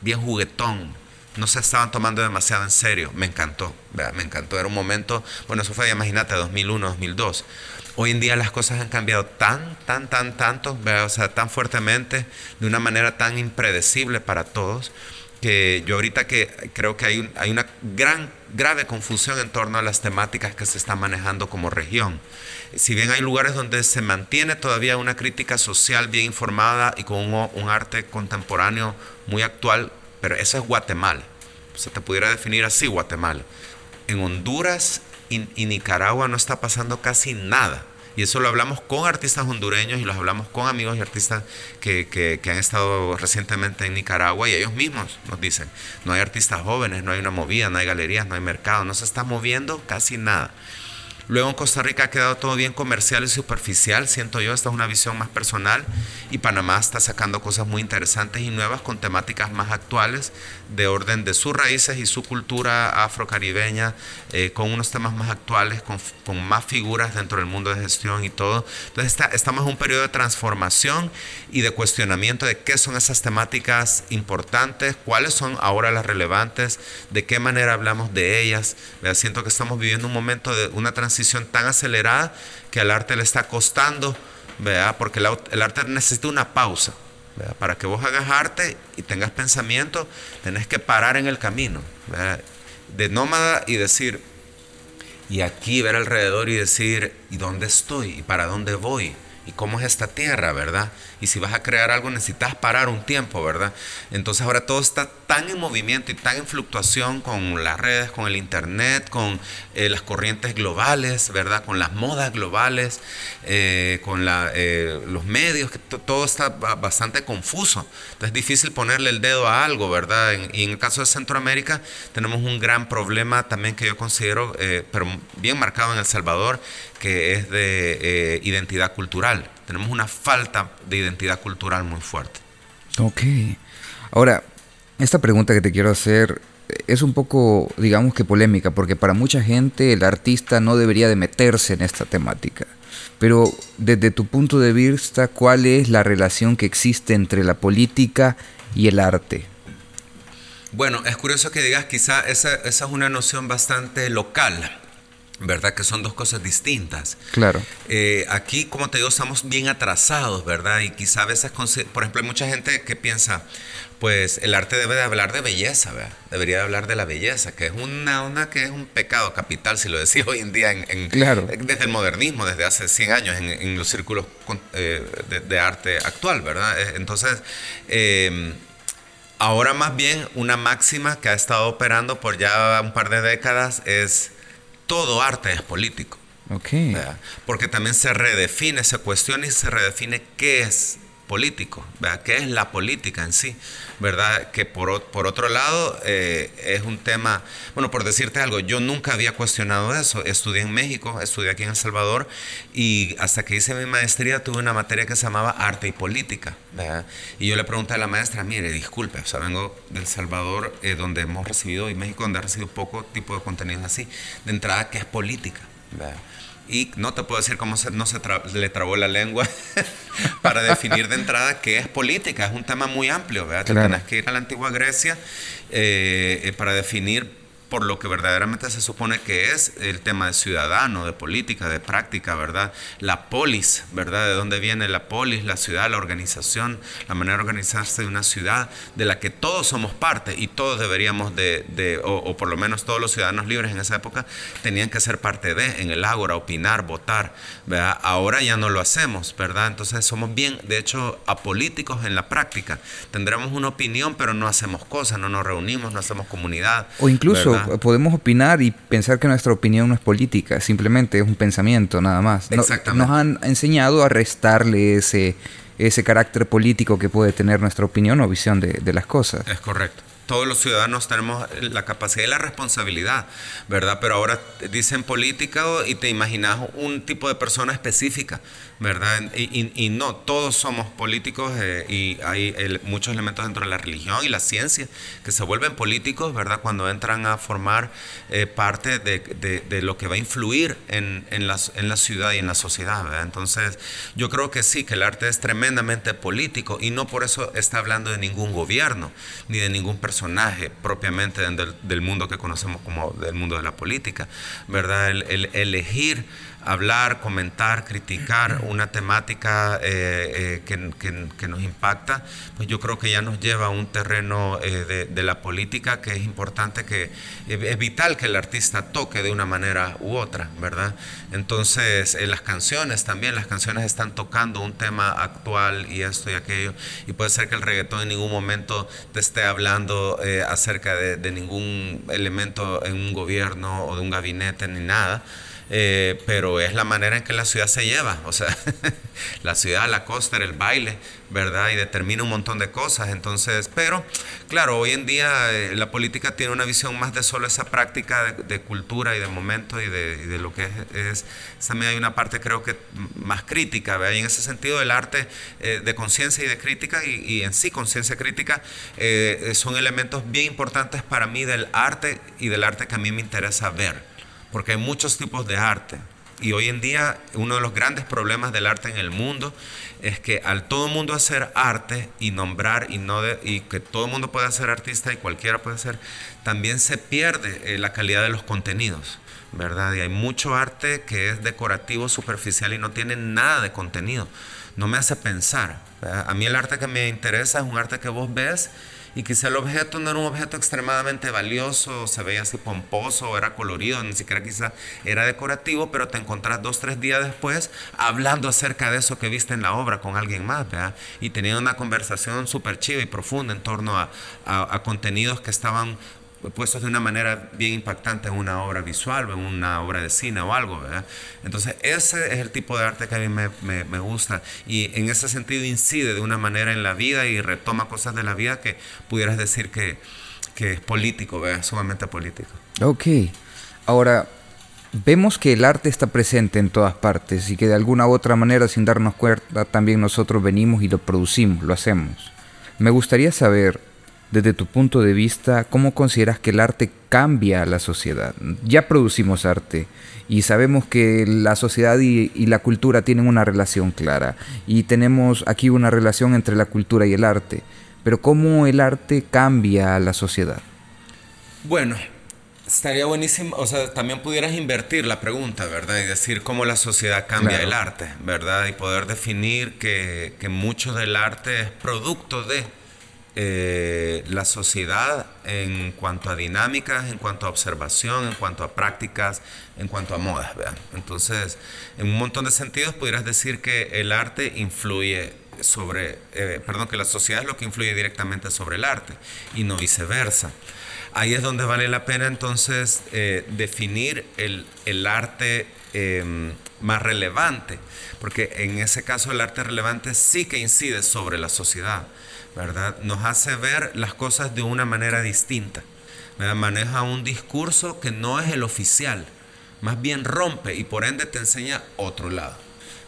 bien juguetón no se estaban tomando demasiado en serio. Me encantó, me encantó. Era un momento, bueno, eso fue, imagínate, 2001, 2002. Hoy en día las cosas han cambiado tan, tan, tan, tanto, o sea, tan fuertemente, de una manera tan impredecible para todos, que yo ahorita que creo que hay, una gran, grave confusión en torno a las temáticas que se están manejando como región. Si bien hay lugares donde se mantiene todavía una crítica social bien informada y con un arte contemporáneo muy actual, pero eso es Guatemala. Se te pudiera definir así Guatemala. En Honduras y, Nicaragua no está pasando casi nada. Y eso lo hablamos con artistas hondureños y lo hablamos con amigos y artistas que, que, han estado recientemente en Nicaragua y ellos mismos nos dicen, no hay artistas jóvenes, no hay una movida, no hay galerías, no hay mercado, no se está moviendo casi nada. Luego en Costa Rica ha quedado todo bien comercial y superficial, siento yo, esta es una visión más personal y Panamá está sacando cosas muy interesantes y nuevas con temáticas más actuales de orden de sus raíces y su cultura afrocaribeña, eh, con unos temas más actuales, con, más figuras dentro del mundo de gestión y todo. Entonces estamos en un periodo de transformación y de cuestionamiento de qué son esas temáticas importantes, cuáles son ahora las relevantes, de qué manera hablamos de ellas. Siento que estamos viviendo un momento de una transición tan acelerada que al arte le está costando, ¿verdad? porque el, arte necesita una pausa. Para que vos hagas arte y tengas pensamiento, tenés que parar en el camino, de nómada y decir, y aquí ver alrededor y decir, ¿y dónde estoy? ¿Y para dónde voy? ¿Y cómo es esta tierra, verdad? Y si vas a crear algo necesitas parar un tiempo, ¿verdad? Entonces ahora todo está tan en movimiento y tan en fluctuación con las redes, con el internet, con eh, las corrientes globales, ¿verdad? Con las modas globales, eh, con la, eh, los medios, que todo está bastante confuso. Entonces es difícil ponerle el dedo a algo, ¿verdad? y en el caso de Centroamérica tenemos un gran problema también que yo considero, pero bien marcado en El Salvador, que es de identidad cultural. Tenemos una falta de identidad cultural muy fuerte. Ok. Ahora, esta pregunta que te quiero hacer es un poco, digamos que polémica, porque para mucha gente el artista no debería de meterse en esta temática. Pero desde tu punto de vista, ¿cuál es la relación que existe entre la política y el arte? Bueno, es curioso que digas, quizá esa, esa es una noción bastante local ¿verdad? Que son dos cosas distintas. Claro. Eh, aquí, como te digo, estamos bien atrasados, ¿verdad? Y quizá a veces, por ejemplo, hay mucha gente que piensa, pues el arte debe de hablar de belleza, ¿verdad? Debería de hablar de la belleza, que es una, una que es un pecado capital, si lo decís [laughs] hoy en día, en, claro. desde el modernismo, desde hace 100 años, en, los círculos eh, de, arte actual, ¿verdad? Eh, entonces, ahora más bien una máxima que ha estado operando por ya un par de décadas es todo arte es político. Okay. Porque también se redefine, se cuestiona y se redefine qué es político, ¿verdad? ¿Qué es la política en sí? ¿Verdad? Que por, por otro lado eh, es un tema, bueno, por decirte algo, yo nunca había cuestionado eso. Estudié en México, estudié aquí en El Salvador y hasta que hice mi maestría tuve una materia que se llamaba arte y política. ¿verdad? Y yo le pregunté a la maestra, mire, disculpe, o sea, vengo del Salvador eh, donde hemos recibido, y México donde he recibido poco tipo de contenido así. De entrada, ¿qué es política? ¿verdad? Y no te puedo decir cómo se, no se le trabó la lengua [laughs] para definir de entrada qué es política. Es un tema muy amplio, ¿verdad? Tienes que ir a la antigua Grecia eh, eh, para definir por lo que verdaderamente se supone que es el tema de ciudadano, de política, de práctica, ¿verdad? La polis, ¿verdad? De dónde viene la polis, la ciudad, la organización, la manera de organizarse de una ciudad de la que todos somos parte y todos deberíamos de, o, por lo menos todos los ciudadanos libres en esa época tenían que ser parte de, en el ágora, opinar, votar, ¿verdad? Ahora ya no lo hacemos, ¿verdad? Entonces somos bien, de hecho, apolíticos en la práctica. Tendremos una opinión, pero no hacemos cosas, no nos reunimos, no hacemos comunidad. O incluso podemos opinar y pensar que nuestra opinión no es política, simplemente es un pensamiento nada más. Exactamente. Nos han enseñado a restarle ese, ese carácter político que puede tener nuestra opinión o visión de, de las cosas. Es correcto todos los ciudadanos tenemos la capacidad y la responsabilidad, ¿verdad? Pero ahora dicen política y te imaginas un tipo de persona específica, ¿verdad? Y, no, todos somos políticos eh, y hay muchos elementos dentro de la religión y la ciencia que se vuelven políticos, ¿verdad? Cuando entran a formar eh, parte de, lo que va a influir en, en, la, en la ciudad y en la sociedad, ¿verdad? Entonces, yo creo que sí, que el arte es tremendamente político y no por eso está hablando de ningún gobierno ni de ningún personaje propiamente del, mundo que conocemos como del mundo de la política, ¿verdad? el elegir hablar, comentar, criticar una temática eh, eh, que, nos impacta, pues yo creo que ya nos lleva a un terreno eh, de, la política que es importante, que es vital que el artista toque de una manera u otra, ¿verdad? Entonces, las canciones también, las canciones están tocando un tema actual y esto y aquello, y puede ser que el reggaetón en ningún momento te esté hablando acerca de ningún elemento en un gobierno o de un gabinete ni nada. Eh, pero es la manera en que la ciudad se lleva, o sea, [laughs] la ciudad, la costa, el baile, ¿verdad? Y determina un montón de cosas, entonces, pero claro, hoy en día eh, la política tiene una visión más de solo esa práctica de, cultura y de momento y de, lo que es, también hay una parte creo que más crítica, ¿verdad? Y en ese sentido el arte eh, de conciencia y de crítica y, y en sí conciencia crítica son elementos bien importantes para mí del arte y del arte que a mí me interesa ver porque hay muchos tipos de arte. Y hoy en día uno de los grandes problemas del arte en el mundo es que al todo mundo hacer arte y nombrar y, no y que todo el mundo pueda ser artista y cualquiera puede ser, también se pierde eh, la calidad de los contenidos, ¿verdad? Y hay mucho arte que es decorativo, superficial y no tiene nada de contenido. No me hace pensar. A mí el arte que me interesa es un arte que vos ves y quizá el objeto no era un objeto extremadamente valioso, se veía así pomposo, era colorido, ni siquiera quizá era decorativo, pero te encontrás dos, tres días después hablando acerca de eso que viste en la obra con alguien más, ¿verdad? Y teniendo una conversación súper chiva y profunda en torno a, a contenidos que estaban puestos de una manera bien impactante en una obra visual o en una obra de cine o algo, ¿verdad? Entonces, ese es el tipo de arte que a mí me, gusta y en ese sentido incide de una manera en la vida y retoma cosas de la vida que pudieras decir que, que es político, ¿verdad? Sumamente político. Ok. Ahora, vemos que el arte está presente en todas partes y que de alguna u otra manera, sin darnos cuenta, también nosotros venimos y lo producimos, lo hacemos. Me gustaría saber desde tu punto de vista, ¿cómo consideras que el arte cambia a la sociedad? Ya producimos arte y sabemos que la sociedad y, la cultura tienen una relación clara y tenemos aquí una relación entre la cultura y el arte, pero ¿cómo el arte cambia a la sociedad? Bueno, Estaría buenísimo, o sea, también pudieras invertir la pregunta, ¿verdad? Y decir cómo la sociedad cambia el arte, ¿verdad? Y poder definir que, que mucho del arte es producto de eh, la sociedad en cuanto a dinámicas, en cuanto a observación, en cuanto a prácticas, en cuanto a modas. Entonces, en un montón de sentidos pudieras decir que el arte influye sobre, eh, perdón, que la sociedad es lo que influye directamente sobre el arte y no viceversa. Ahí es donde vale la pena entonces eh, definir el, el arte em, más relevante, porque en ese caso el arte relevante sí que incide sobre la sociedad. ¿Verdad? Nos hace ver las cosas de una manera distinta. Maneja un discurso que no es el oficial, más bien rompe y por ende te enseña otro lado.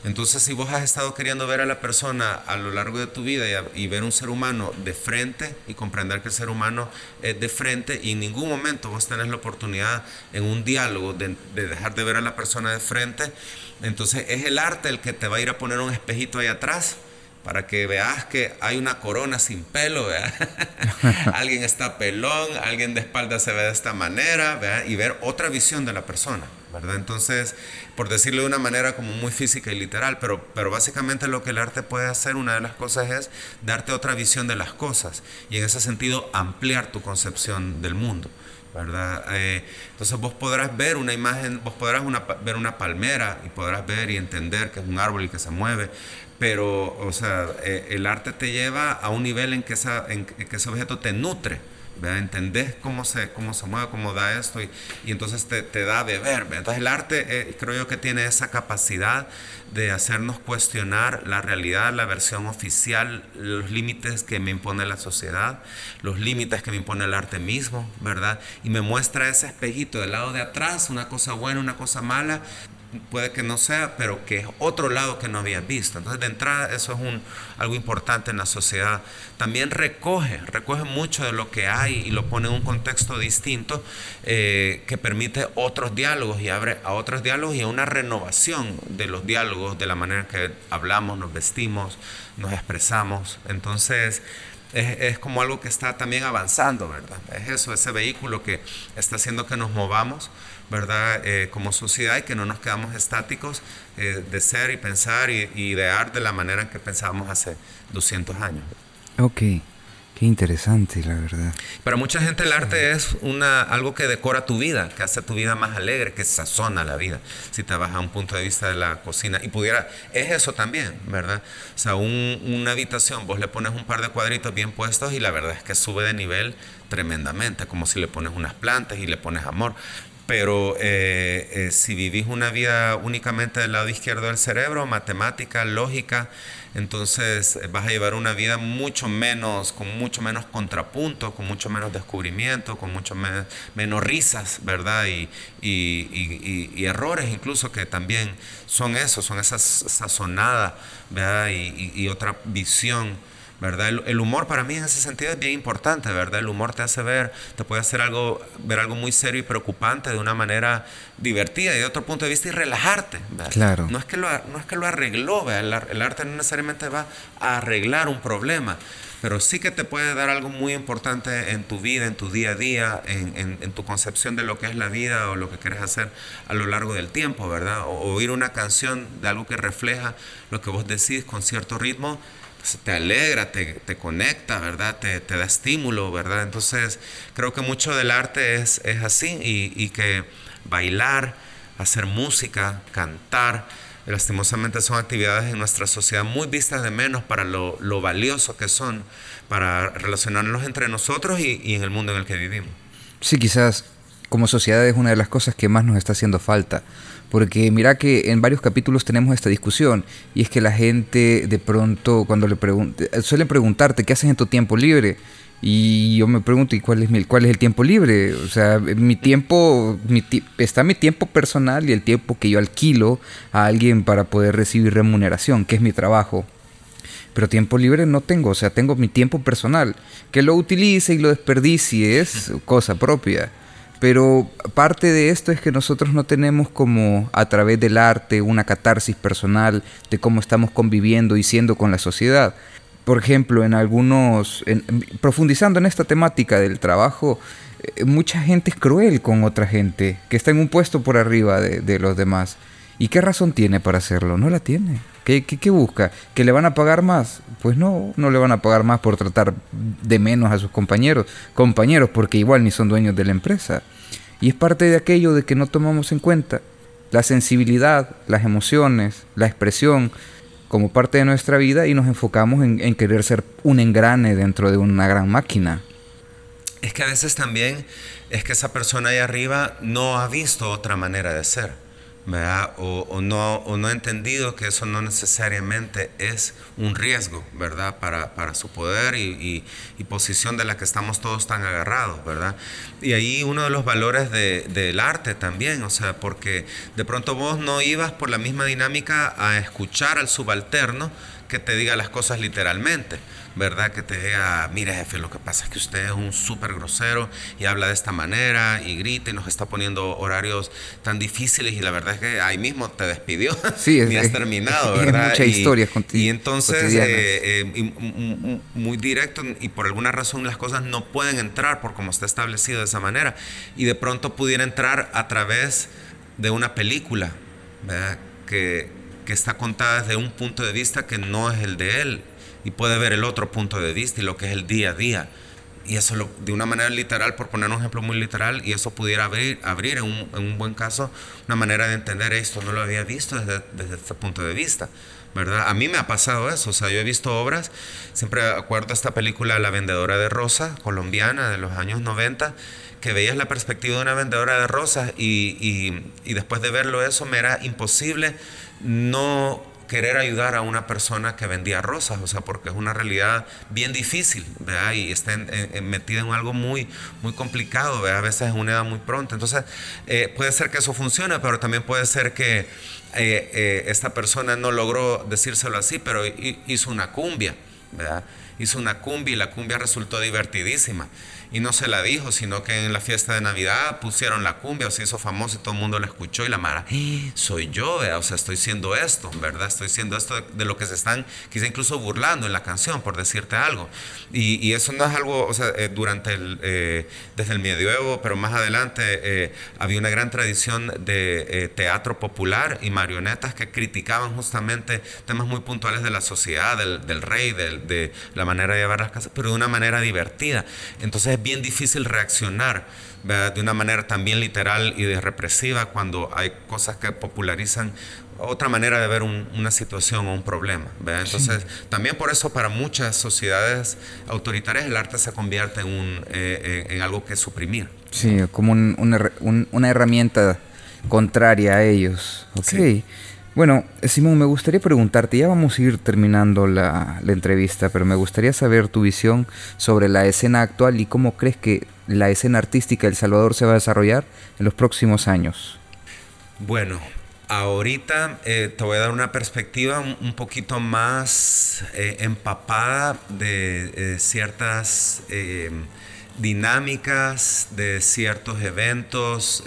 Entonces, si vos has estado queriendo ver a la persona a lo largo de tu vida y, ver un ser humano de frente y comprender que el ser humano es de frente y en ningún momento vos tenés la oportunidad en un diálogo de, de dejar de ver a la persona de frente, entonces es el arte el que te va a ir a poner un espejito ahí atrás para que veas que hay una corona sin pelo, [laughs] alguien está pelón, alguien de espalda se ve de esta manera, y ver otra visión de la persona, ¿verdad? Entonces, por decirlo de una manera como muy física y literal, pero, pero básicamente lo que el arte puede hacer, una de las cosas es darte otra visión de las cosas y en ese sentido ampliar tu concepción del mundo. ¿verdad? Eh, entonces vos podrás ver una imagen, vos podrás ver una palmera y podrás ver y entender que es un árbol y que se mueve, pero, o sea, eh, el arte te lleva a un nivel en que, esa, en que ese objeto te nutre. ¿verdad? Entendés cómo se, cómo se mueve, cómo da esto y, y entonces te, te, da de ver. Entonces el arte eh, creo yo que tiene esa capacidad de hacernos cuestionar la realidad, la versión oficial, los límites que me impone la sociedad, los límites que me impone el arte mismo, ¿verdad? Y me muestra ese espejito del lado de atrás, una cosa buena, una cosa mala, puede que no sea, pero que es otro lado que no había visto. Entonces, de entrada, eso es algo importante en la sociedad. También recoge, recoge mucho de lo que hay y lo pone en un contexto distinto eh, que permite otros diálogos y abre a otros diálogos y a una renovación de los diálogos, de la manera que hablamos, nos vestimos, nos expresamos. Entonces, es, como algo que está también avanzando, ¿verdad? Es eso, ese vehículo que está haciendo que nos movamos, ¿verdad? Eh, como sociedad y que no nos quedamos estáticos eh, de ser y pensar y, y, idear de la manera en que pensábamos hace 200 años. Ok. Qué interesante, la verdad. Para mucha gente el arte es una, algo que decora tu vida, que hace tu vida más alegre, que sazona la vida. Si te vas a un punto de vista de la cocina y pudiera, es eso también, ¿verdad? O sea, una habitación, vos le pones un par de cuadritos bien puestos y la verdad es que sube de nivel tremendamente, como si le pones unas plantas y le pones amor. Pero eh, eh, si vivís una vida únicamente del lado izquierdo del cerebro, matemática, lógica, entonces eh, vas a llevar una vida mucho menos, con mucho menos contrapunto, con mucho menos descubrimiento, con mucho menos risas, ¿verdad? Y, errores incluso que también son eso, son esas sazonadas, ¿verdad? y otra visión ¿verdad? El, humor para mí en ese sentido es bien importante, ¿verdad? El humor te hace ver, te puede hacer algo, ver algo muy serio y preocupante de una manera divertida y de otro punto de vista y relajarte, ¿verdad? Claro. No es que lo, no es que lo arregló, ¿verdad? El, arte no necesariamente va a arreglar un problema, pero sí que te puede dar algo muy importante en tu vida, en tu día a día, en, en, tu concepción de lo que es la vida o lo que quieres hacer a lo largo del tiempo, ¿verdad? O, oír una canción de algo que refleja lo que vos decís con cierto ritmo te alegra, te, te conecta, ¿verdad? Te, te, da estímulo, ¿verdad? Entonces, creo que mucho del arte es, es así y, y, que bailar, hacer música, cantar, lastimosamente son actividades en nuestra sociedad muy vistas de menos para lo, lo valioso que son para relacionarnos entre nosotros y, y en el mundo en el que vivimos. Sí, quizás como sociedad es una de las cosas que más nos está haciendo falta. Porque mira que en varios capítulos tenemos esta discusión y es que la gente de pronto cuando le pregunta, suelen preguntarte qué haces en tu tiempo libre y yo me pregunto ¿y cuál es mi, cuál es el tiempo libre? O sea, mi tiempo mi, está mi tiempo personal y el tiempo que yo alquilo a alguien para poder recibir remuneración, que es mi trabajo. Pero tiempo libre no tengo, o sea, tengo mi tiempo personal. Que lo utilice y lo desperdicie es cosa propia. Pero parte de esto es que nosotros no tenemos como a través del arte una catarsis personal de cómo estamos conviviendo y siendo con la sociedad. Por ejemplo, en algunos, profundizando en esta temática del trabajo, eh, mucha gente es cruel con otra gente, que está en un puesto por arriba de, los demás. ¿Y qué razón tiene para hacerlo? No la tiene. ¿Qué, ¿Qué, busca? ¿Que le van a pagar más? Pues no, no le van a pagar más por tratar de menos a sus compañeros. Compañeros, porque igual ni son dueños de la empresa. Y es parte de aquello de que no tomamos en cuenta la sensibilidad, las emociones, la expresión como parte de nuestra vida y nos enfocamos en, en querer ser un engrane dentro de una gran máquina es que a veces también es que esa persona ahí arriba no ha visto otra manera de ser, ¿verdad? O, no, o no ha entendido que eso no necesariamente es un riesgo, ¿verdad? Para, para su poder y, posición de la que estamos todos tan agarrados, ¿verdad? Y ahí uno de los valores del arte también, o sea, porque de pronto vos no ibas por la misma dinámica a escuchar al subalterno que te diga las cosas literalmente ¿verdad? Que te diga, mire jefe, lo que pasa es que usted es un súper grosero y habla de esta manera y grita y nos está poniendo horarios tan difíciles y la verdad es que ahí mismo te despidió [laughs] sí, ni has terminado, ¿verdad? muchas y, historias contigo. Y entonces, eh, eh, muy directo y por alguna razón las cosas no pueden entrar por como está establecido de esa manera y de pronto pudiera entrar a través de una película, ¿verdad? Que, que está contada desde un punto de vista que no es el de él y puede ver el otro punto de vista y lo que es el día a día. Y eso lo, de una manera literal, por poner un ejemplo muy literal, y eso pudiera abrir, abrir en, un, en un buen caso una manera de entender esto, no lo había visto desde, desde este punto de vista. ¿verdad? A mí me ha pasado eso, o sea, yo he visto obras, siempre acuerdo esta película La vendedora de rosas, colombiana, de los años 90, que veías la perspectiva de una vendedora de rosas y, y, y después de verlo eso me era imposible no querer ayudar a una persona que vendía rosas, o sea, porque es una realidad bien difícil, ¿verdad? Y está metida en algo muy, muy complicado, ¿verdad? A veces es una edad muy pronta. Entonces, eh, puede ser que eso funcione, pero también puede ser que eh, eh, esta persona no logró decírselo así, pero hizo una cumbia, ¿verdad? Hizo una cumbia y la cumbia resultó divertidísima y no se la dijo, sino que en la fiesta de Navidad pusieron la cumbia, se hizo famoso y todo el mundo la escuchó y la Mara, ¡Ah! soy yo, o sea, estoy siendo esto, ¿verdad? Estoy siendo esto de, lo que se están quizá incluso burlando en la canción, por decirte algo. Y, eso no es algo, o sea, eh, durante el, eh, desde el medioevo, pero más adelante eh, había una gran tradición de teatro popular y marionetas que criticaban justamente temas muy puntuales de la sociedad, del, del rey, de la manera de llevar las casas, pero de una manera divertida. Entonces bien difícil reaccionar de una manera también literal y de represiva cuando hay cosas que popularizan otra manera de ver una situación o un problema. Entonces, también por eso para muchas sociedades autoritarias el arte se convierte en, un, eh, en algo que suprimir. Sí, como una herramienta contraria a ellos. Ok. Bueno, Simón, me gustaría preguntarte, ya vamos a ir terminando la, entrevista, pero me gustaría saber tu visión sobre la escena actual y cómo crees que la escena artística de El Salvador se va a desarrollar en los próximos años. Bueno, ahorita eh, te voy a dar una perspectiva un, poquito más eh, empapada de eh, ciertas dinámicas, de ciertos eventos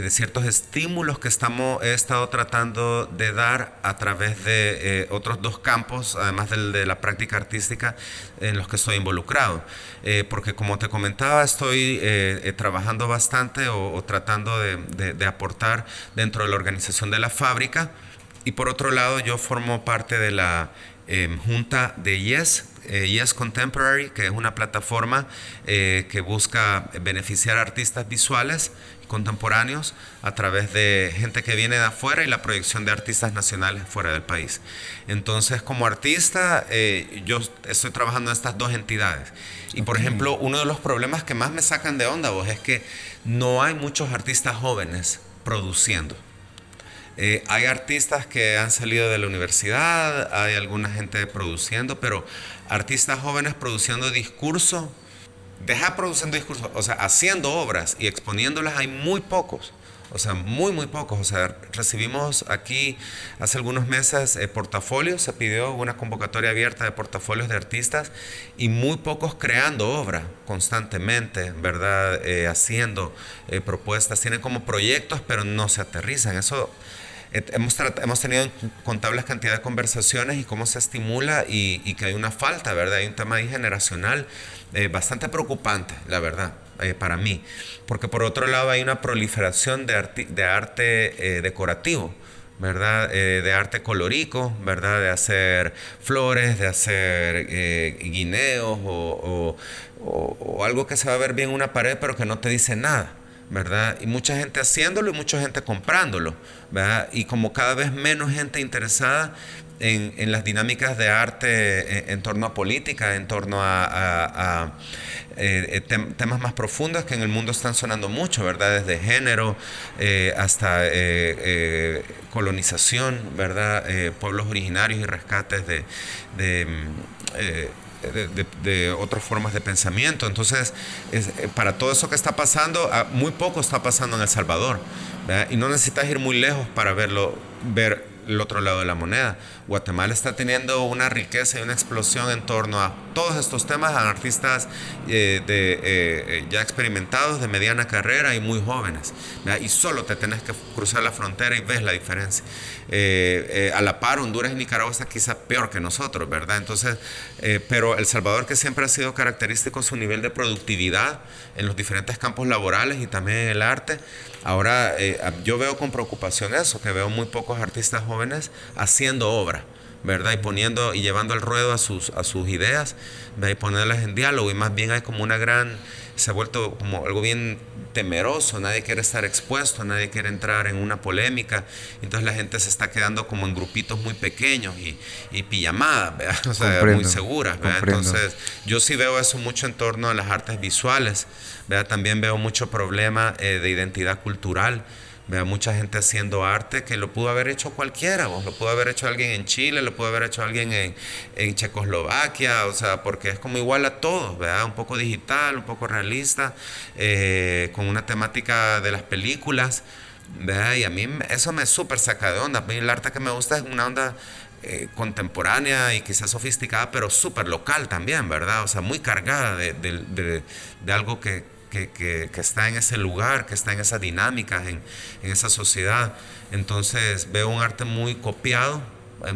de ciertos estímulos que estamos, he estado tratando de dar a través de eh, otros dos campos, además de la práctica artística en los que estoy involucrado. Eh, porque como te comentaba, estoy trabajando bastante o, tratando de, de, aportar dentro de la organización de la fábrica. Y por otro lado, yo formo parte de la junta de Yes, Yes Contemporary, que es una plataforma que busca beneficiar a artistas visuales contemporáneos a través de gente que viene de afuera y la proyección de artistas nacionales fuera del país. Entonces, como artista, eh, yo estoy trabajando en estas dos entidades. Y, por ejemplo, uno de los problemas que más me sacan de onda vos es que no hay muchos artistas jóvenes produciendo. Eh, hay artistas que han salido de la universidad, hay alguna gente produciendo, pero artistas jóvenes produciendo discurso deja produciendo discursos, o sea, haciendo obras y exponiéndolas hay muy pocos. O sea, muy, muy pocos. O sea, recibimos aquí hace algunos meses eh, portafolios, se pidió una convocatoria abierta de portafolios de artistas y muy pocos creando obra constantemente, ¿verdad? Eh, haciendo eh, propuestas. Tienen como proyectos, pero no se aterrizan. Eso hemos, hemos tenido contables cantidad de conversaciones y cómo se estimula y, y, que hay una falta, ¿verdad? Hay un tema ahí generacional eh, bastante preocupante, la verdad. eh, para mí, porque por otro lado hay una proliferación de, de arte eh, decorativo. ¿verdad? Eh, de arte colorico, ¿verdad? De hacer flores, de hacer guineos o, o, algo que se va a ver bien en una pared pero que no te dice nada. Y mucha gente haciéndolo y mucha gente comprándolo. Y como cada vez menos gente interesada en, las dinámicas de arte en, torno a política, en torno a, eh, eh, temas más profundos que en el mundo están sonando mucho, ¿verdad? Desde género eh, hasta colonización, ¿verdad? pueblos originarios y rescates de, de otras formas de pensamiento. Entonces, para todo eso que está pasando, ah, muy poco está pasando en El Salvador. Y no necesitas ir muy lejos para verlo, ver el otro lado de la moneda. Guatemala está teniendo una riqueza y una explosión en torno a todos estos temas, a artistas eh, de, eh, eh, ya experimentados, de mediana carrera y muy jóvenes. Y solo te tenés que cruzar la frontera y ves la diferencia. A la par, Honduras y Nicaragua está quizá peor que nosotros, ¿verdad? Entonces, pero El Salvador, que siempre ha sido característico su nivel de productividad en los diferentes campos laborales y también en el arte, ahora yo veo con preocupación eso, que veo muy pocos artistas jóvenes haciendo obra. ¿Verdad? Y poniendo y llevando al ruedo a sus, a sus ideas, ¿verdad? Y ponerlas en diálogo. Y más bien hay como una gran, se ha vuelto como algo bien temeroso, nadie quiere estar expuesto, nadie quiere entrar en una polémica, entonces la gente se está quedando como en grupitos muy pequeños y, y pijamadas, o sea, muy seguras. Entonces yo sí veo eso mucho en torno a las artes visuales, ¿verdad? también veo mucho problema eh, de identidad cultural. Veo mucha gente haciendo arte que lo pudo haber hecho cualquiera, lo pudo haber hecho alguien en Chile, lo pudo haber hecho alguien en, en Checoslovaquia, o sea, porque es como igual a todos, ¿verdad? Un poco digital, un poco realista, eh, con una temática de las películas, ¿verdad? Y a mí eso me súper saca de onda. A mí el arte que me gusta es una onda eh, contemporánea y quizás sofisticada, pero súper local también, ¿verdad? O sea, muy cargada de, de, de algo que que, está en ese lugar, que está en esa dinámica, en, esa sociedad. Entonces veo un arte muy copiado,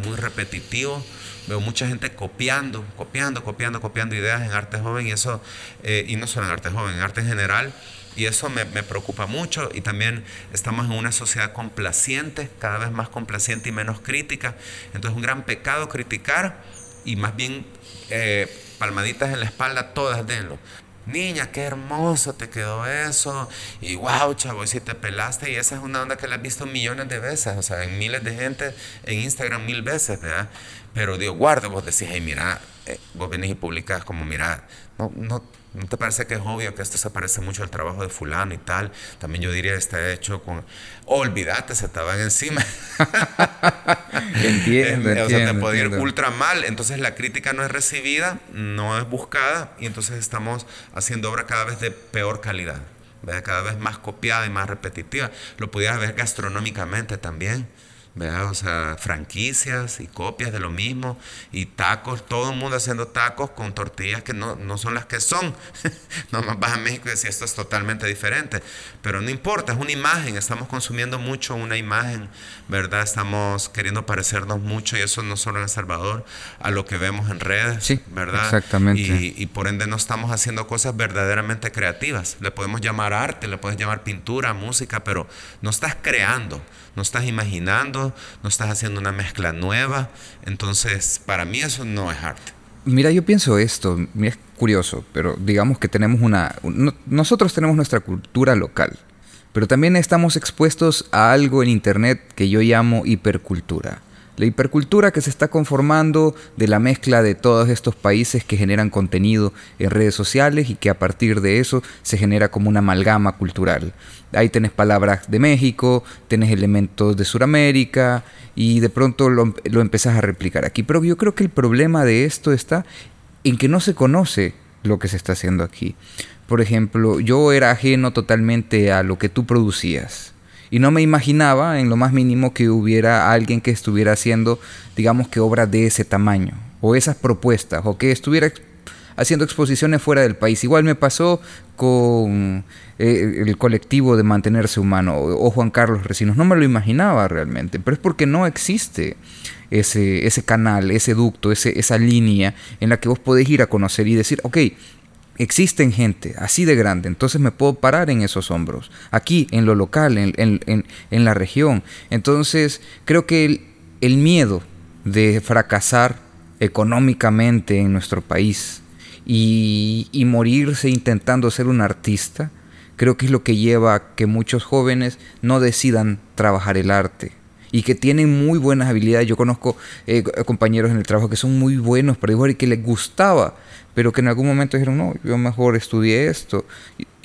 muy repetitivo. Veo mucha gente copiando, copiando, copiando, copiando ideas en arte joven y eso, eh, y no solo en arte joven, en arte en general. Y eso me, preocupa mucho y también estamos en una sociedad complaciente, cada vez más complaciente y menos crítica. Entonces es un gran pecado criticar y más bien eh, palmaditas en la espalda, todas denlo niña, qué hermoso te quedó eso, y wow, chavo, y si te pelaste, y esa es una onda que la has visto millones de veces, o sea, en miles de gente, en Instagram mil veces, ¿verdad? Pero Dios guarda, vos decís, hey, mira, eh, vos venís y publicás como, mira, no, no, ¿no te parece que es obvio que esto se parece mucho al trabajo de fulano y tal? También yo diría, está hecho con, olvídate, se estaban encima. [laughs] entiendo, entiendo. O sea, te puede ir ultra mal, entonces la crítica no es recibida, no es buscada, y entonces estamos haciendo obra cada vez de peor calidad, cada vez más copiada y más repetitiva. Lo pudieras ver gastronómicamente también. O sea, franquicias y copias de lo mismo y tacos, todo el mundo haciendo tacos con tortillas que no, no son las que son. [laughs] no más vas a México y decís esto es totalmente diferente, pero no importa, es una imagen, estamos consumiendo mucho una imagen, ¿verdad? Estamos queriendo parecernos mucho y eso no solo en El Salvador, a lo que vemos en redes, sí, ¿verdad? Exactamente. Y, y por ende no estamos haciendo cosas verdaderamente creativas. Le podemos llamar arte, le puedes llamar pintura, música, pero no estás creando no estás imaginando, no estás haciendo una mezcla nueva. Entonces, para mí eso no es arte. Mira, yo pienso esto, es curioso, pero digamos que tenemos una... nosotros tenemos nuestra cultura local, pero también estamos expuestos a algo en Internet que yo llamo hipercultura. La hipercultura que se está conformando de la mezcla de todos estos países que generan contenido en redes sociales y que a partir de eso se genera como una amalgama cultural. Ahí tenés palabras de México, tenés elementos de Sudamérica y de pronto lo, lo empezás a replicar aquí. Pero yo creo que el problema de esto está en que no se conoce lo que se está haciendo aquí. Por ejemplo, yo era ajeno totalmente a lo que tú producías y no me imaginaba en lo más mínimo que hubiera alguien que estuviera haciendo, digamos que obras de ese tamaño, o esas propuestas, o que estuviera haciendo exposiciones fuera del país. Igual me pasó con eh, el colectivo de Mantenerse Humano o, Juan Carlos Recinos. No me lo imaginaba realmente, pero es porque no existe ese, ese canal, ese ducto, ese, esa línea en la que vos podés ir a conocer y decir, ok, existen gente así de grande, entonces me puedo parar en esos hombros, aquí, en lo local, en, la región. Entonces, creo que el, miedo de fracasar económicamente en nuestro país y, y, morirse intentando ser un artista, creo que es lo que lleva a que muchos jóvenes no decidan trabajar el arte y que tienen muy buenas habilidades. Yo conozco eh, compañeros en el trabajo que son muy buenos para dibujar y que les gustaba, pero que en algún momento dijeron, no, yo mejor estudié esto.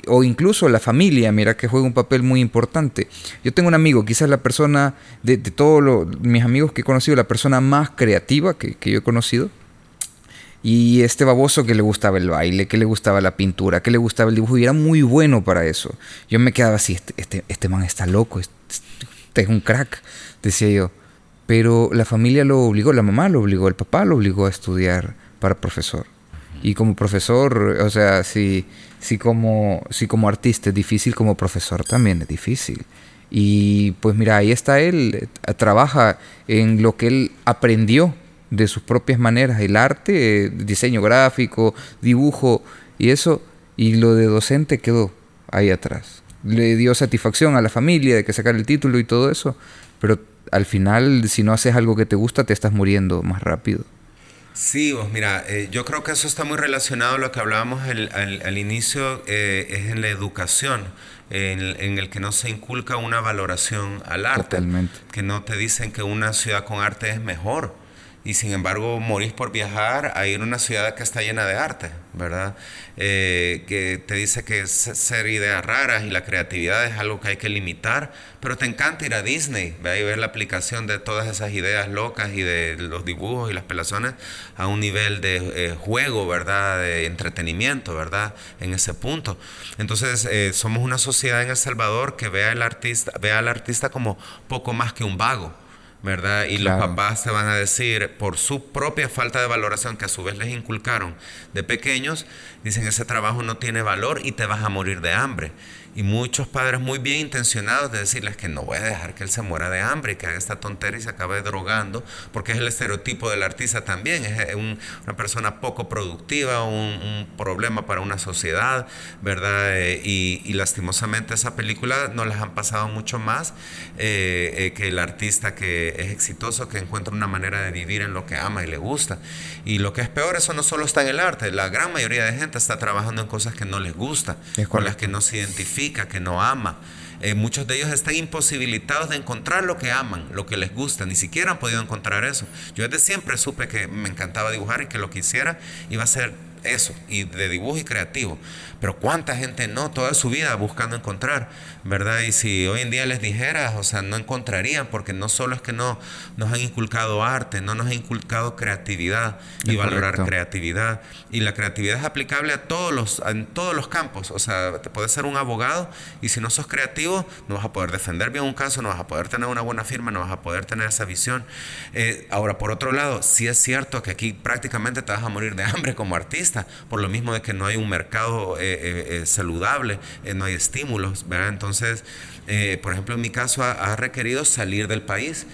O incluso la familia, mira, que juega un papel muy importante. Yo tengo un amigo, quizás la persona, de, todos mis amigos que he conocido, la persona más creativa que, yo he conocido. Y este baboso que le gustaba el baile, que le gustaba la pintura, que le gustaba el dibujo, y era muy bueno para eso. Yo me quedaba así, este, este, este man está loco, este, este es un crack decía yo. Pero la familia lo obligó, la mamá lo obligó, el papá lo obligó a estudiar para profesor. Y como profesor, o sea, si, si, como, como artista es difícil, como profesor también es difícil. Y pues mira, ahí está él, eh, trabaja en lo que él aprendió de sus propias maneras, el arte, diseño gráfico, dibujo y eso, y lo de docente quedó ahí atrás. Le dio satisfacción a la familia de que sacar el título y todo eso, pero al final, si no haces algo que te gusta, te estás muriendo más rápido. Sí, vos mira, eh, yo creo que eso está muy relacionado a lo que hablábamos al, inicio, eh, es en la educación, en, el que no se inculca una valoración al arte. Totalmente. Que no te dicen que una ciudad con arte es mejor y sin embargo morís por viajar a ir a una ciudad que está llena de arte, ¿verdad? Eh, que te dice que ser ideas raras y la creatividad es algo que hay que limitar, pero te encanta ir a Disney, ¿verdad? y ver la aplicación de todas esas ideas locas y de los dibujos y las pelazones a un nivel de eh, juego, ¿verdad? De entretenimiento, ¿verdad? En ese punto. Entonces, eh, somos una sociedad en El Salvador que ve al artista, ve al artista como poco más que un vago. ¿Verdad? Y los papás te van a decir, por su propia falta de valoración que a su vez les inculcaron de pequeños, dicen ese trabajo no tiene valor y te vas a morir de hambre. Y muchos padres muy bien intencionados de decirles que no voy a dejar que él se muera de hambre y que haga esta tontería y se acabe drogando, porque es el estereotipo del artista también, es una persona poco productiva, un, problema para una sociedad, ¿verdad? Eh, y, lastimosamente esa película no las han pasado mucho más eh, eh, que el artista que es exitoso, que encuentra una manera de vivir en lo que ama y le gusta. Y lo que es peor, eso no solo está en el arte, la gran mayoría de gente está trabajando en cosas que no les gusta, con las que no se identifica que no ama. Eh, muchos de ellos están imposibilitados de encontrar lo que aman, lo que les gusta, ni siquiera han podido encontrar eso. Yo desde siempre supe que me encantaba dibujar y que lo que hiciera iba a ser eso, y de dibujo y creativo. Pero cuánta gente no, toda su vida buscando encontrar, ¿verdad? Y si hoy en día les dijeras, o sea, no encontrarían, porque no solo es que no nos han inculcado arte, no nos han inculcado creatividad y valorar creatividad. Y la creatividad es aplicable a todos los, en todos los campos. O sea, te puedes ser un abogado y si no sos creativo, no vas a poder defender bien un caso, no vas a poder tener una buena firma, no vas a poder tener esa visión. Eh, ahora, por otro lado, sí es cierto que aquí prácticamente te vas a morir de [laughs] hambre como artista, por lo mismo de que no hay un mercado eh, eh, eh, saludable, eh, no hay estímulos, ¿verdad? Entonces, por ejemplo, en mi caso ha, requerido salir del país.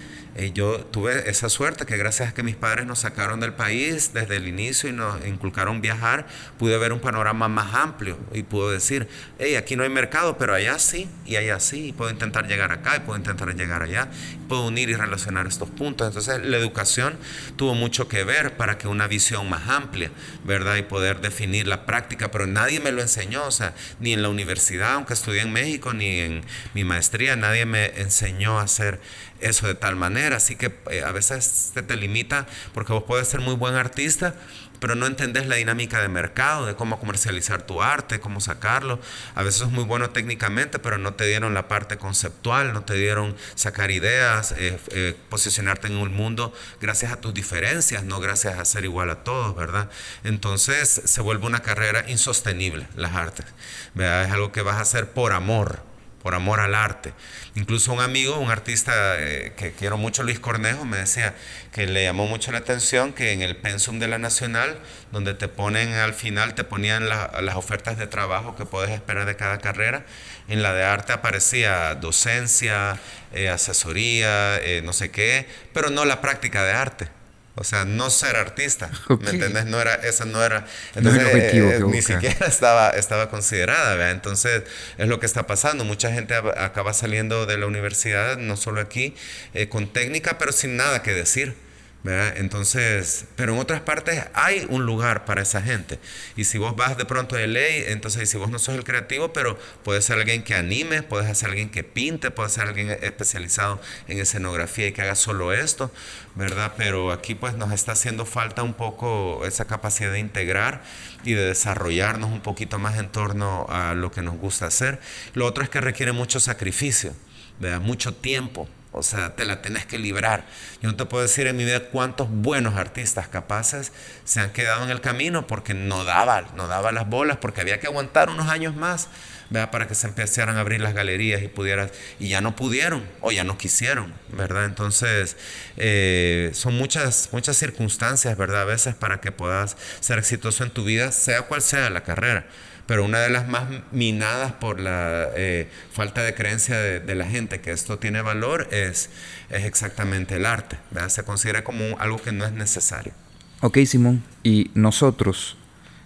Yo tuve esa suerte que gracias a que mis padres nos sacaron del país desde el inicio y nos inculcaron viajar, pude ver un panorama más amplio y puedo decir, hey, aquí no hay mercado, pero allá sí, y allá sí, y puedo intentar llegar acá, y puedo intentar llegar allá, puedo unir y relacionar estos puntos. Entonces la educación tuvo mucho que ver para que una visión más amplia, ¿verdad? Y poder definir la práctica, pero nadie me lo enseñó, o sea, ni en la universidad, aunque estudié en México, ni en mi maestría, nadie me enseñó a hacer eso de tal manera. Así que eh, a veces te, te limita porque vos puedes ser muy buen artista, pero no entendés la dinámica de mercado, de cómo comercializar tu arte, cómo sacarlo. A veces es muy bueno técnicamente, pero no te dieron la parte conceptual, no te dieron sacar ideas, eh, eh, posicionarte en un mundo gracias a tus diferencias, no gracias a ser igual a todos, ¿verdad? Entonces se vuelve una carrera insostenible, las artes. ¿verdad? Es algo que vas a hacer por amor por amor al arte. Incluso un amigo, un artista eh, que quiero mucho, Luis Cornejo, me decía que le llamó mucho la atención que en el pensum de la Nacional, donde te ponen al final, te ponían las ofertas de trabajo que puedes esperar de cada carrera, en la de arte aparecía docencia, eh, asesoría, eh, no sé qué, pero no la práctica de arte. O sea, no ser artista. ¿Me entendés? No era, esa no era. No es el objetivo eh, ni siquiera [laughs] estaba, estaba considerada, ¿verdad? Entonces, es lo que está pasando. Mucha gente ab- acaba saliendo de la universidad, no solo aquí, eh, con técnica, pero sin nada que decir. ¿Verdad? Entonces, pero en otras partes hay un lugar para esa gente. Y si vos vas de pronto de ley, entonces si vos no sos el creativo, pero puedes ser alguien que anime, puedes ser alguien que pinte, puedes ser alguien especializado en escenografía y que haga solo esto, ¿verdad? Pero aquí pues nos está haciendo falta un poco esa capacidad de integrar y de desarrollarnos un poquito más en torno a lo que nos gusta hacer. Lo otro es que requiere mucho sacrificio, ¿verdad? Mucho tiempo. O sea, te la tenés que librar. Yo no te puedo decir en mi vida cuántos buenos artistas capaces se han quedado en el camino porque no daba, no daba las bolas, porque había que aguantar unos años más, ¿verdad? Para que se empezaran a abrir las galerías y pudieras, y ya no pudieron, o ya no quisieron, ¿verdad? Entonces, eh, son muchas, muchas circunstancias, ¿verdad? A veces para que puedas ser exitoso en tu vida, sea cual sea la carrera pero una de las más minadas por la eh, falta de creencia de, de, la gente que esto tiene valor es, es exactamente el arte. ¿verdad? Se considera como un, algo que no es necesario. Ok, Simón. Y nosotros,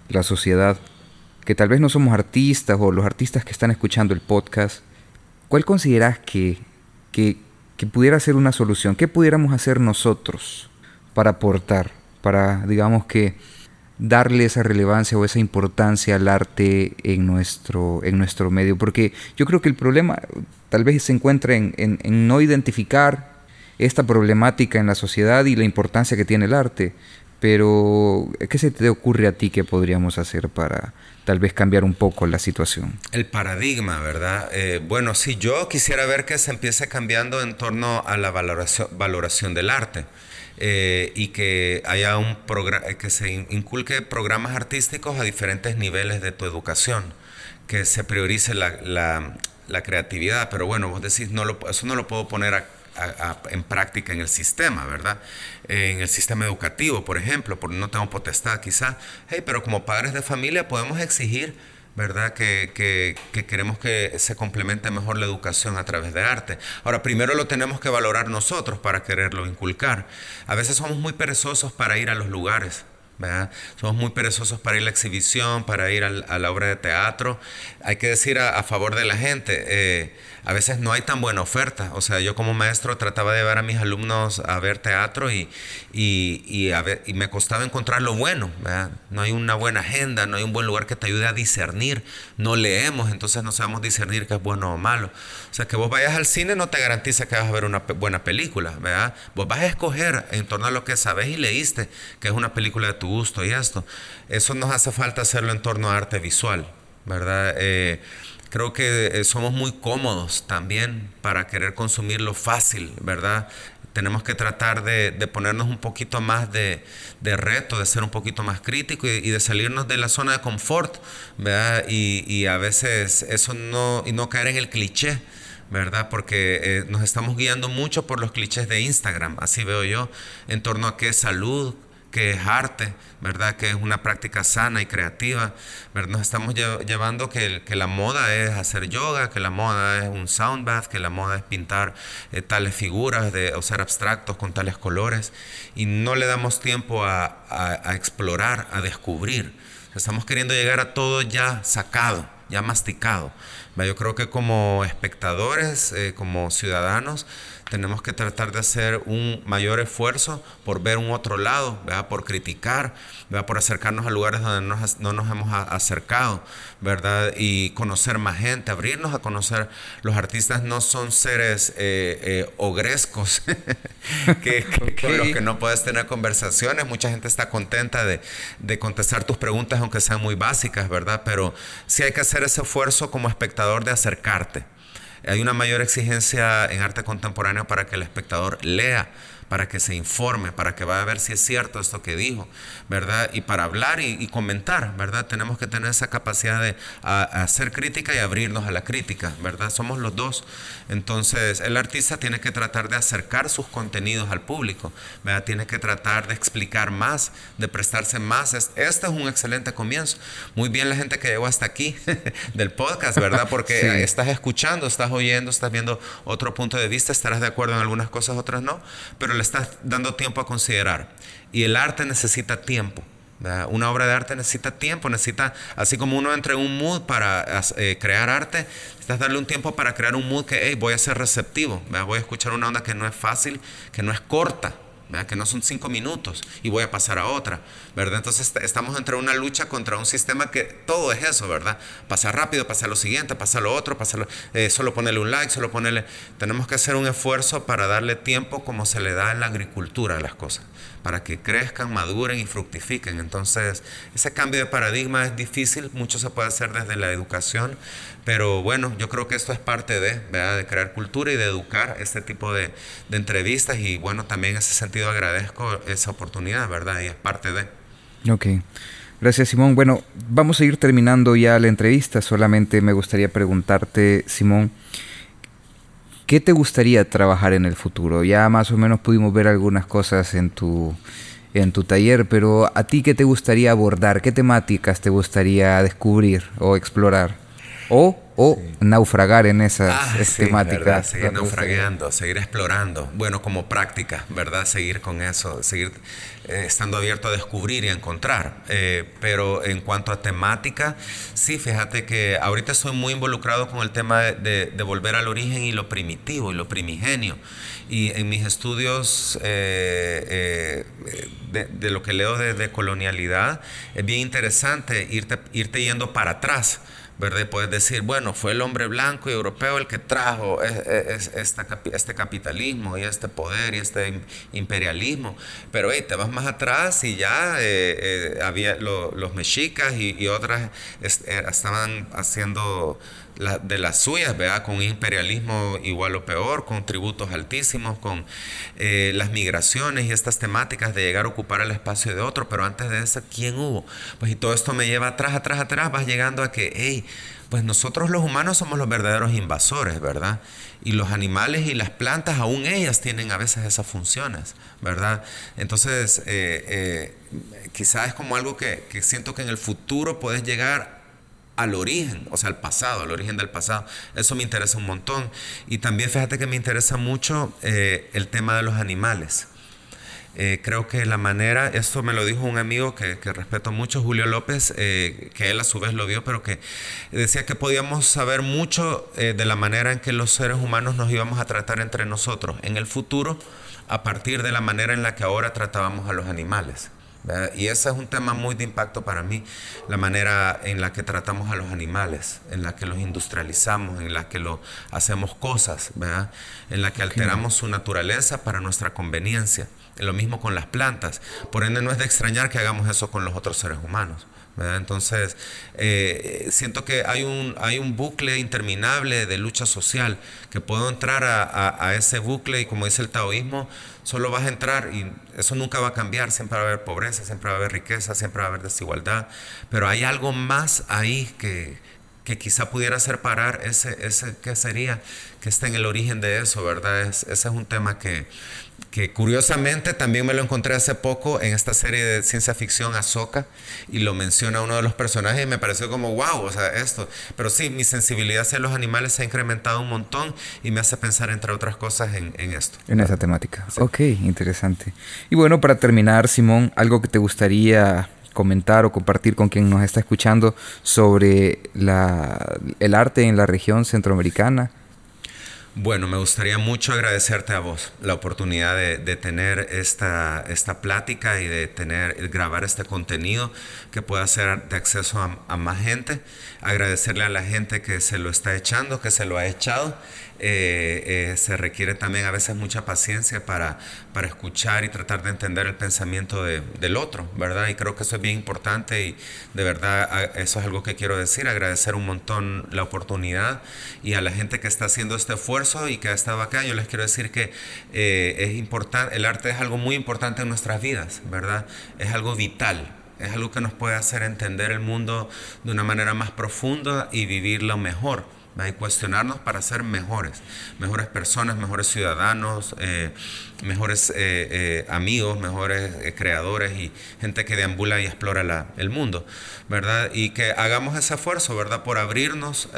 la sociedad, que tal vez no somos artistas o los artistas que están escuchando el podcast, ¿cuál consideras que, que, que pudiera ser una solución? ¿Qué pudiéramos hacer nosotros para aportar? Para, digamos que darle esa relevancia o esa importancia al arte en nuestro, en nuestro medio. Porque yo creo que el problema tal vez se encuentra en, en, no identificar esta problemática en la sociedad y la importancia que tiene el arte. Pero, ¿qué se te ocurre a ti que podríamos hacer para tal vez cambiar un poco la situación? El paradigma, ¿verdad? Eh, bueno, sí, yo quisiera ver que se empiece cambiando en torno a la valoración, valoración del arte. Eh, y que haya un programa que se inculque programas artísticos a diferentes niveles de tu educación, que se priorice la, la, creatividad, pero bueno, vos decís, no lo, eso no lo puedo poner en práctica en el sistema, ¿verdad? Eh, en el sistema educativo, por ejemplo, porque no tengo potestad quizá, hey, pero como padres de familia podemos exigir ¿verdad? Que, que, que, queremos que se complemente mejor la educación a través de arte. Ahora, primero lo tenemos que valorar nosotros para quererlo inculcar. A veces somos muy perezosos para ir a los lugares. ¿verdad? Somos muy perezosos para ir a la exhibición, para ir a la obra de teatro. Hay que decir a, a favor de la gente, eh, a veces no hay tan buena oferta. O sea, yo como maestro trataba de llevar a mis alumnos a ver teatro y, y, y, me costaba encontrar lo bueno. ¿verdad? No hay una buena agenda, no hay un buen lugar que te ayude a discernir. No leemos, entonces no sabemos discernir qué es bueno o malo. O sea, que vos vayas al cine no te garantiza que vas a ver una buena película. ¿verdad? Vos vas a escoger en torno a lo que sabes y leíste, que es una película de tu gusto y esto. Eso nos hace falta hacerlo en torno a arte visual. ¿verdad? Eh, creo que eh, somos muy cómodos también para querer consumir lo fácil, ¿verdad? Tenemos que tratar de, ponernos un poquito más de, de, reto, de ser un poquito más crítico y, de salirnos de la zona de confort, ¿verdad? Y, y a veces eso no, y no caer en el cliché. ¿verdad? Porque eh, nos estamos guiando mucho por los clichés de Instagram, así veo yo, en torno a qué es salud, que es arte, ¿verdad? Que es una práctica sana y creativa, ¿verdad? Nos estamos llevando que, que, la moda es hacer yoga, que la moda es un sound bath, que la moda es pintar eh, tales figuras de, o ser abstractos con tales colores y no le damos tiempo a, a, a explorar, a descubrir. Estamos queriendo llegar a todo ya sacado, ya masticado. Yo creo que como espectadores, eh, como ciudadanos, tenemos que tratar de hacer un mayor esfuerzo por ver un otro lado, ¿verdad? por criticar, ¿verdad? por acercarnos a lugares donde no nos, no nos hemos acercado, ¿verdad? Y conocer más gente, abrirnos a conocer. Los artistas no son seres eh, eh, ogrescos [laughs] que, que okay. con los que no puedes tener conversaciones. Mucha gente está contenta de, de, contestar tus preguntas, aunque sean muy básicas, ¿verdad? Pero sí hay que hacer ese esfuerzo como espectador de acercarte. Hay una mayor exigencia en arte contemporáneo para que el espectador lea, para que se informe, para que vaya a ver si es cierto esto que dijo, ¿verdad? Y para hablar y, y comentar, ¿verdad? Tenemos que tener esa capacidad de a, a hacer crítica y abrirnos a la crítica, ¿verdad? Somos los dos. Entonces, el artista tiene que tratar de acercar sus contenidos al público, ¿verdad? Tiene que tratar de explicar más, de prestarse más. Este es un excelente comienzo. Muy bien la gente que llegó hasta aquí [laughs] del podcast, ¿verdad? Porque [laughs] sí. estás escuchando, estás oyendo, estás viendo otro punto de vista, estarás de acuerdo en algunas cosas, otras no, pero le estás dando tiempo a considerar. Y el arte necesita tiempo. Una obra de arte necesita tiempo, necesita, así como uno entra en un mood para eh, crear arte, necesitas darle un tiempo para crear un mood que, hey, voy a ser receptivo, voy a escuchar una onda que no es fácil, que no es corta, que no son cinco minutos y voy a pasar a otra, ¿verdad? Entonces estamos entre una lucha contra un sistema que todo es eso, ¿verdad? Pasar rápido, pasar lo siguiente, pasar lo otro, pasar eh, solo ponerle un like, solo ponerle... Tenemos que hacer un esfuerzo para darle tiempo como se le da en la agricultura a las cosas, para que crezcan, maduren y fructifiquen. Entonces, ese cambio de paradigma es difícil, mucho se puede hacer desde la educación, pero bueno, yo creo que esto es parte de, de crear cultura y de educar este tipo de, de, entrevistas y bueno, también en ese sentido agradezco esa oportunidad, ¿verdad? Y es parte de. Ok. Gracias, Simón. Bueno, vamos a ir terminando ya la entrevista. Solamente me gustaría preguntarte, Simón, ¿qué te gustaría trabajar en el futuro? Ya más o menos pudimos ver algunas cosas en tu, en tu taller, pero ¿a ti qué te gustaría abordar? ¿Qué temáticas te gustaría descubrir o explorar? o, o naufragar en esas ah, temáticas. Seguir naufragueando, seguir explorando. Bueno, como práctica, ¿verdad? Seguir con eso, seguir eh, estando abierto a descubrir y a encontrar. Eh, pero en cuanto a temática, sí, fíjate que ahorita estoy muy involucrado con el tema de, volver al origen y lo primitivo y lo primigenio. Y en mis estudios eh, de, lo que leo de, colonialidad, es bien interesante irte, irte yendo para atrás ¿verdad? puedes decir, bueno, fue el hombre blanco y europeo el que trajo este capitalismo y este poder y este imperialismo, pero hey, te vas más atrás y ya eh, eh, había los mexicas y, otras eh, estaban haciendo de las suyas, ¿verdad? Con imperialismo igual o peor, con tributos altísimos, con eh, las migraciones y estas temáticas de llegar a ocupar el espacio de otro, pero antes de eso, ¿quién hubo? Pues y todo esto me lleva atrás, atrás, atrás, vas llegando a que, hey, pues nosotros los humanos somos los verdaderos invasores, ¿verdad? Y los animales y las plantas, aún ellas tienen a veces esas funciones, ¿verdad? Entonces, eh, eh, quizás es como algo que, que siento que en el futuro puedes llegar al origen, o sea, al pasado, al origen del pasado. Eso me interesa un montón. Y también fíjate que me interesa mucho eh, el tema de los animales. Eh, creo que la manera, esto me lo dijo un amigo que, respeto mucho, Julio López, eh, que él a su vez lo vio, pero que decía que podíamos saber mucho de la manera en que los seres humanos nos íbamos a tratar entre nosotros en el futuro a partir de la manera en la que ahora tratábamos a los animales. Y ese es un tema muy de impacto para mí, la manera en la que tratamos a los animales, en la que los industrializamos, en la que lo hacemos cosas, en la que alteramos su naturaleza para nuestra conveniencia. Lo mismo con las plantas. Por ende, no es de extrañar que hagamos eso con los otros seres humanos. Entonces, eh, siento que hay un, hay un bucle interminable de lucha social, que puedo entrar a, ese bucle y como dice el taoísmo, solo vas a entrar y eso nunca va a cambiar, siempre va a haber pobreza, siempre va a haber riqueza, siempre va a haber desigualdad, pero hay algo más ahí que, que quizá pudiera separar ese, ese, ¿qué sería? Que está en el origen de eso, ¿verdad? Es, ese es un tema que, que curiosamente también me lo encontré hace poco en esta serie de ciencia ficción Ahsoka y lo menciona uno de los personajes y me pareció como wow, o sea, esto. Pero sí, mi sensibilidad hacia los animales se ha incrementado un montón y me hace pensar, entre otras cosas, en, esto. En esa temática. Ok, interesante. Y bueno, para terminar, Simón, algo que te gustaría comentar o compartir con quien nos está escuchando sobre la, el arte en la región centroamericana bueno, me gustaría mucho agradecerte a vos la oportunidad de, tener esta, esta plática y de tener, grabar este contenido que pueda ser de acceso a, a más gente. Agradecerle a la gente que se lo está echando, que se lo ha echado eh, eh, se requiere también a veces mucha paciencia para, para escuchar y tratar de entender el pensamiento del otro, ¿verdad? Y creo que eso es bien importante y de verdad eso es algo que quiero decir, agradecer un montón la oportunidad y a la gente que está haciendo este esfuerzo y que ha estado acá, yo les quiero decir que eh, es importante, el arte es algo muy importante en nuestras vidas, ¿verdad? Es algo vital, es algo que nos puede hacer entender el mundo de una manera más profunda y vivirlo mejor y cuestionarnos para ser mejores, mejores personas, mejores ciudadanos, eh, mejores eh, eh, amigos, mejores creadores y gente que deambula y explora el mundo, ¿verdad? Y que hagamos ese esfuerzo, ¿verdad? Por abrirnos.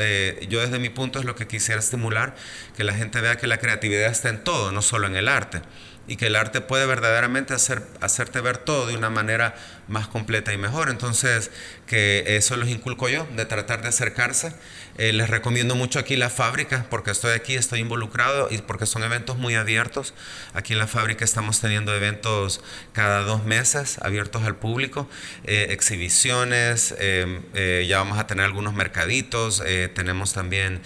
yo desde mi punto es lo que quisiera estimular, que la gente vea que la creatividad está en todo, no solo en el arte y que el arte puede verdaderamente hacer, hacerte ver todo de una manera más completa y mejor. Entonces, que eso los inculco yo, de tratar de acercarse. Eh, les recomiendo mucho aquí la fábrica, porque estoy aquí, estoy involucrado y porque son eventos muy abiertos. Aquí en la fábrica estamos teniendo eventos cada dos meses, abiertos al público, eh, exhibiciones, eh, ya vamos a tener algunos mercaditos, tenemos también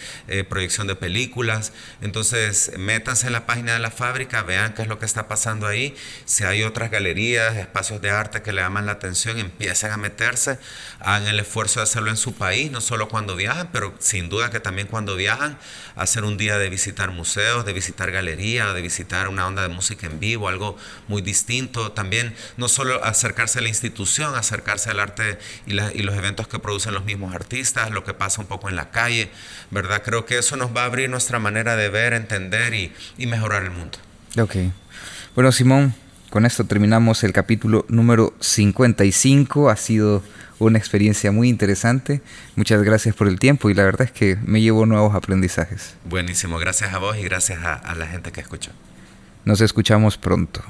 proyección de películas. Entonces, métanse en la página de la fábrica, vean qué es lo que está pasando ahí. Si hay otras galerías, espacios de arte que le llaman la atención, empiecen a meterse, hagan el esfuerzo de hacerlo en su país, no solo cuando viajan, pero sin duda que también cuando viajan, hacer un día de visitar museos, de visitar galerías, de visitar una onda de música en vivo, algo muy distinto. También no solo acercarse a la institución, acercarse al arte y, los eventos que producen los mismos artistas, lo que pasa un poco en la calle, ¿verdad? Creo que eso nos va a abrir nuestra manera de ver, entender y, y mejorar el mundo. Ok. Bueno, Simón, con esto terminamos el capítulo número 55. Ha sido una experiencia muy interesante. Muchas gracias por el tiempo y la verdad es que me llevo nuevos aprendizajes. Buenísimo, gracias a vos y gracias a, a la gente que escucha. Nos escuchamos pronto.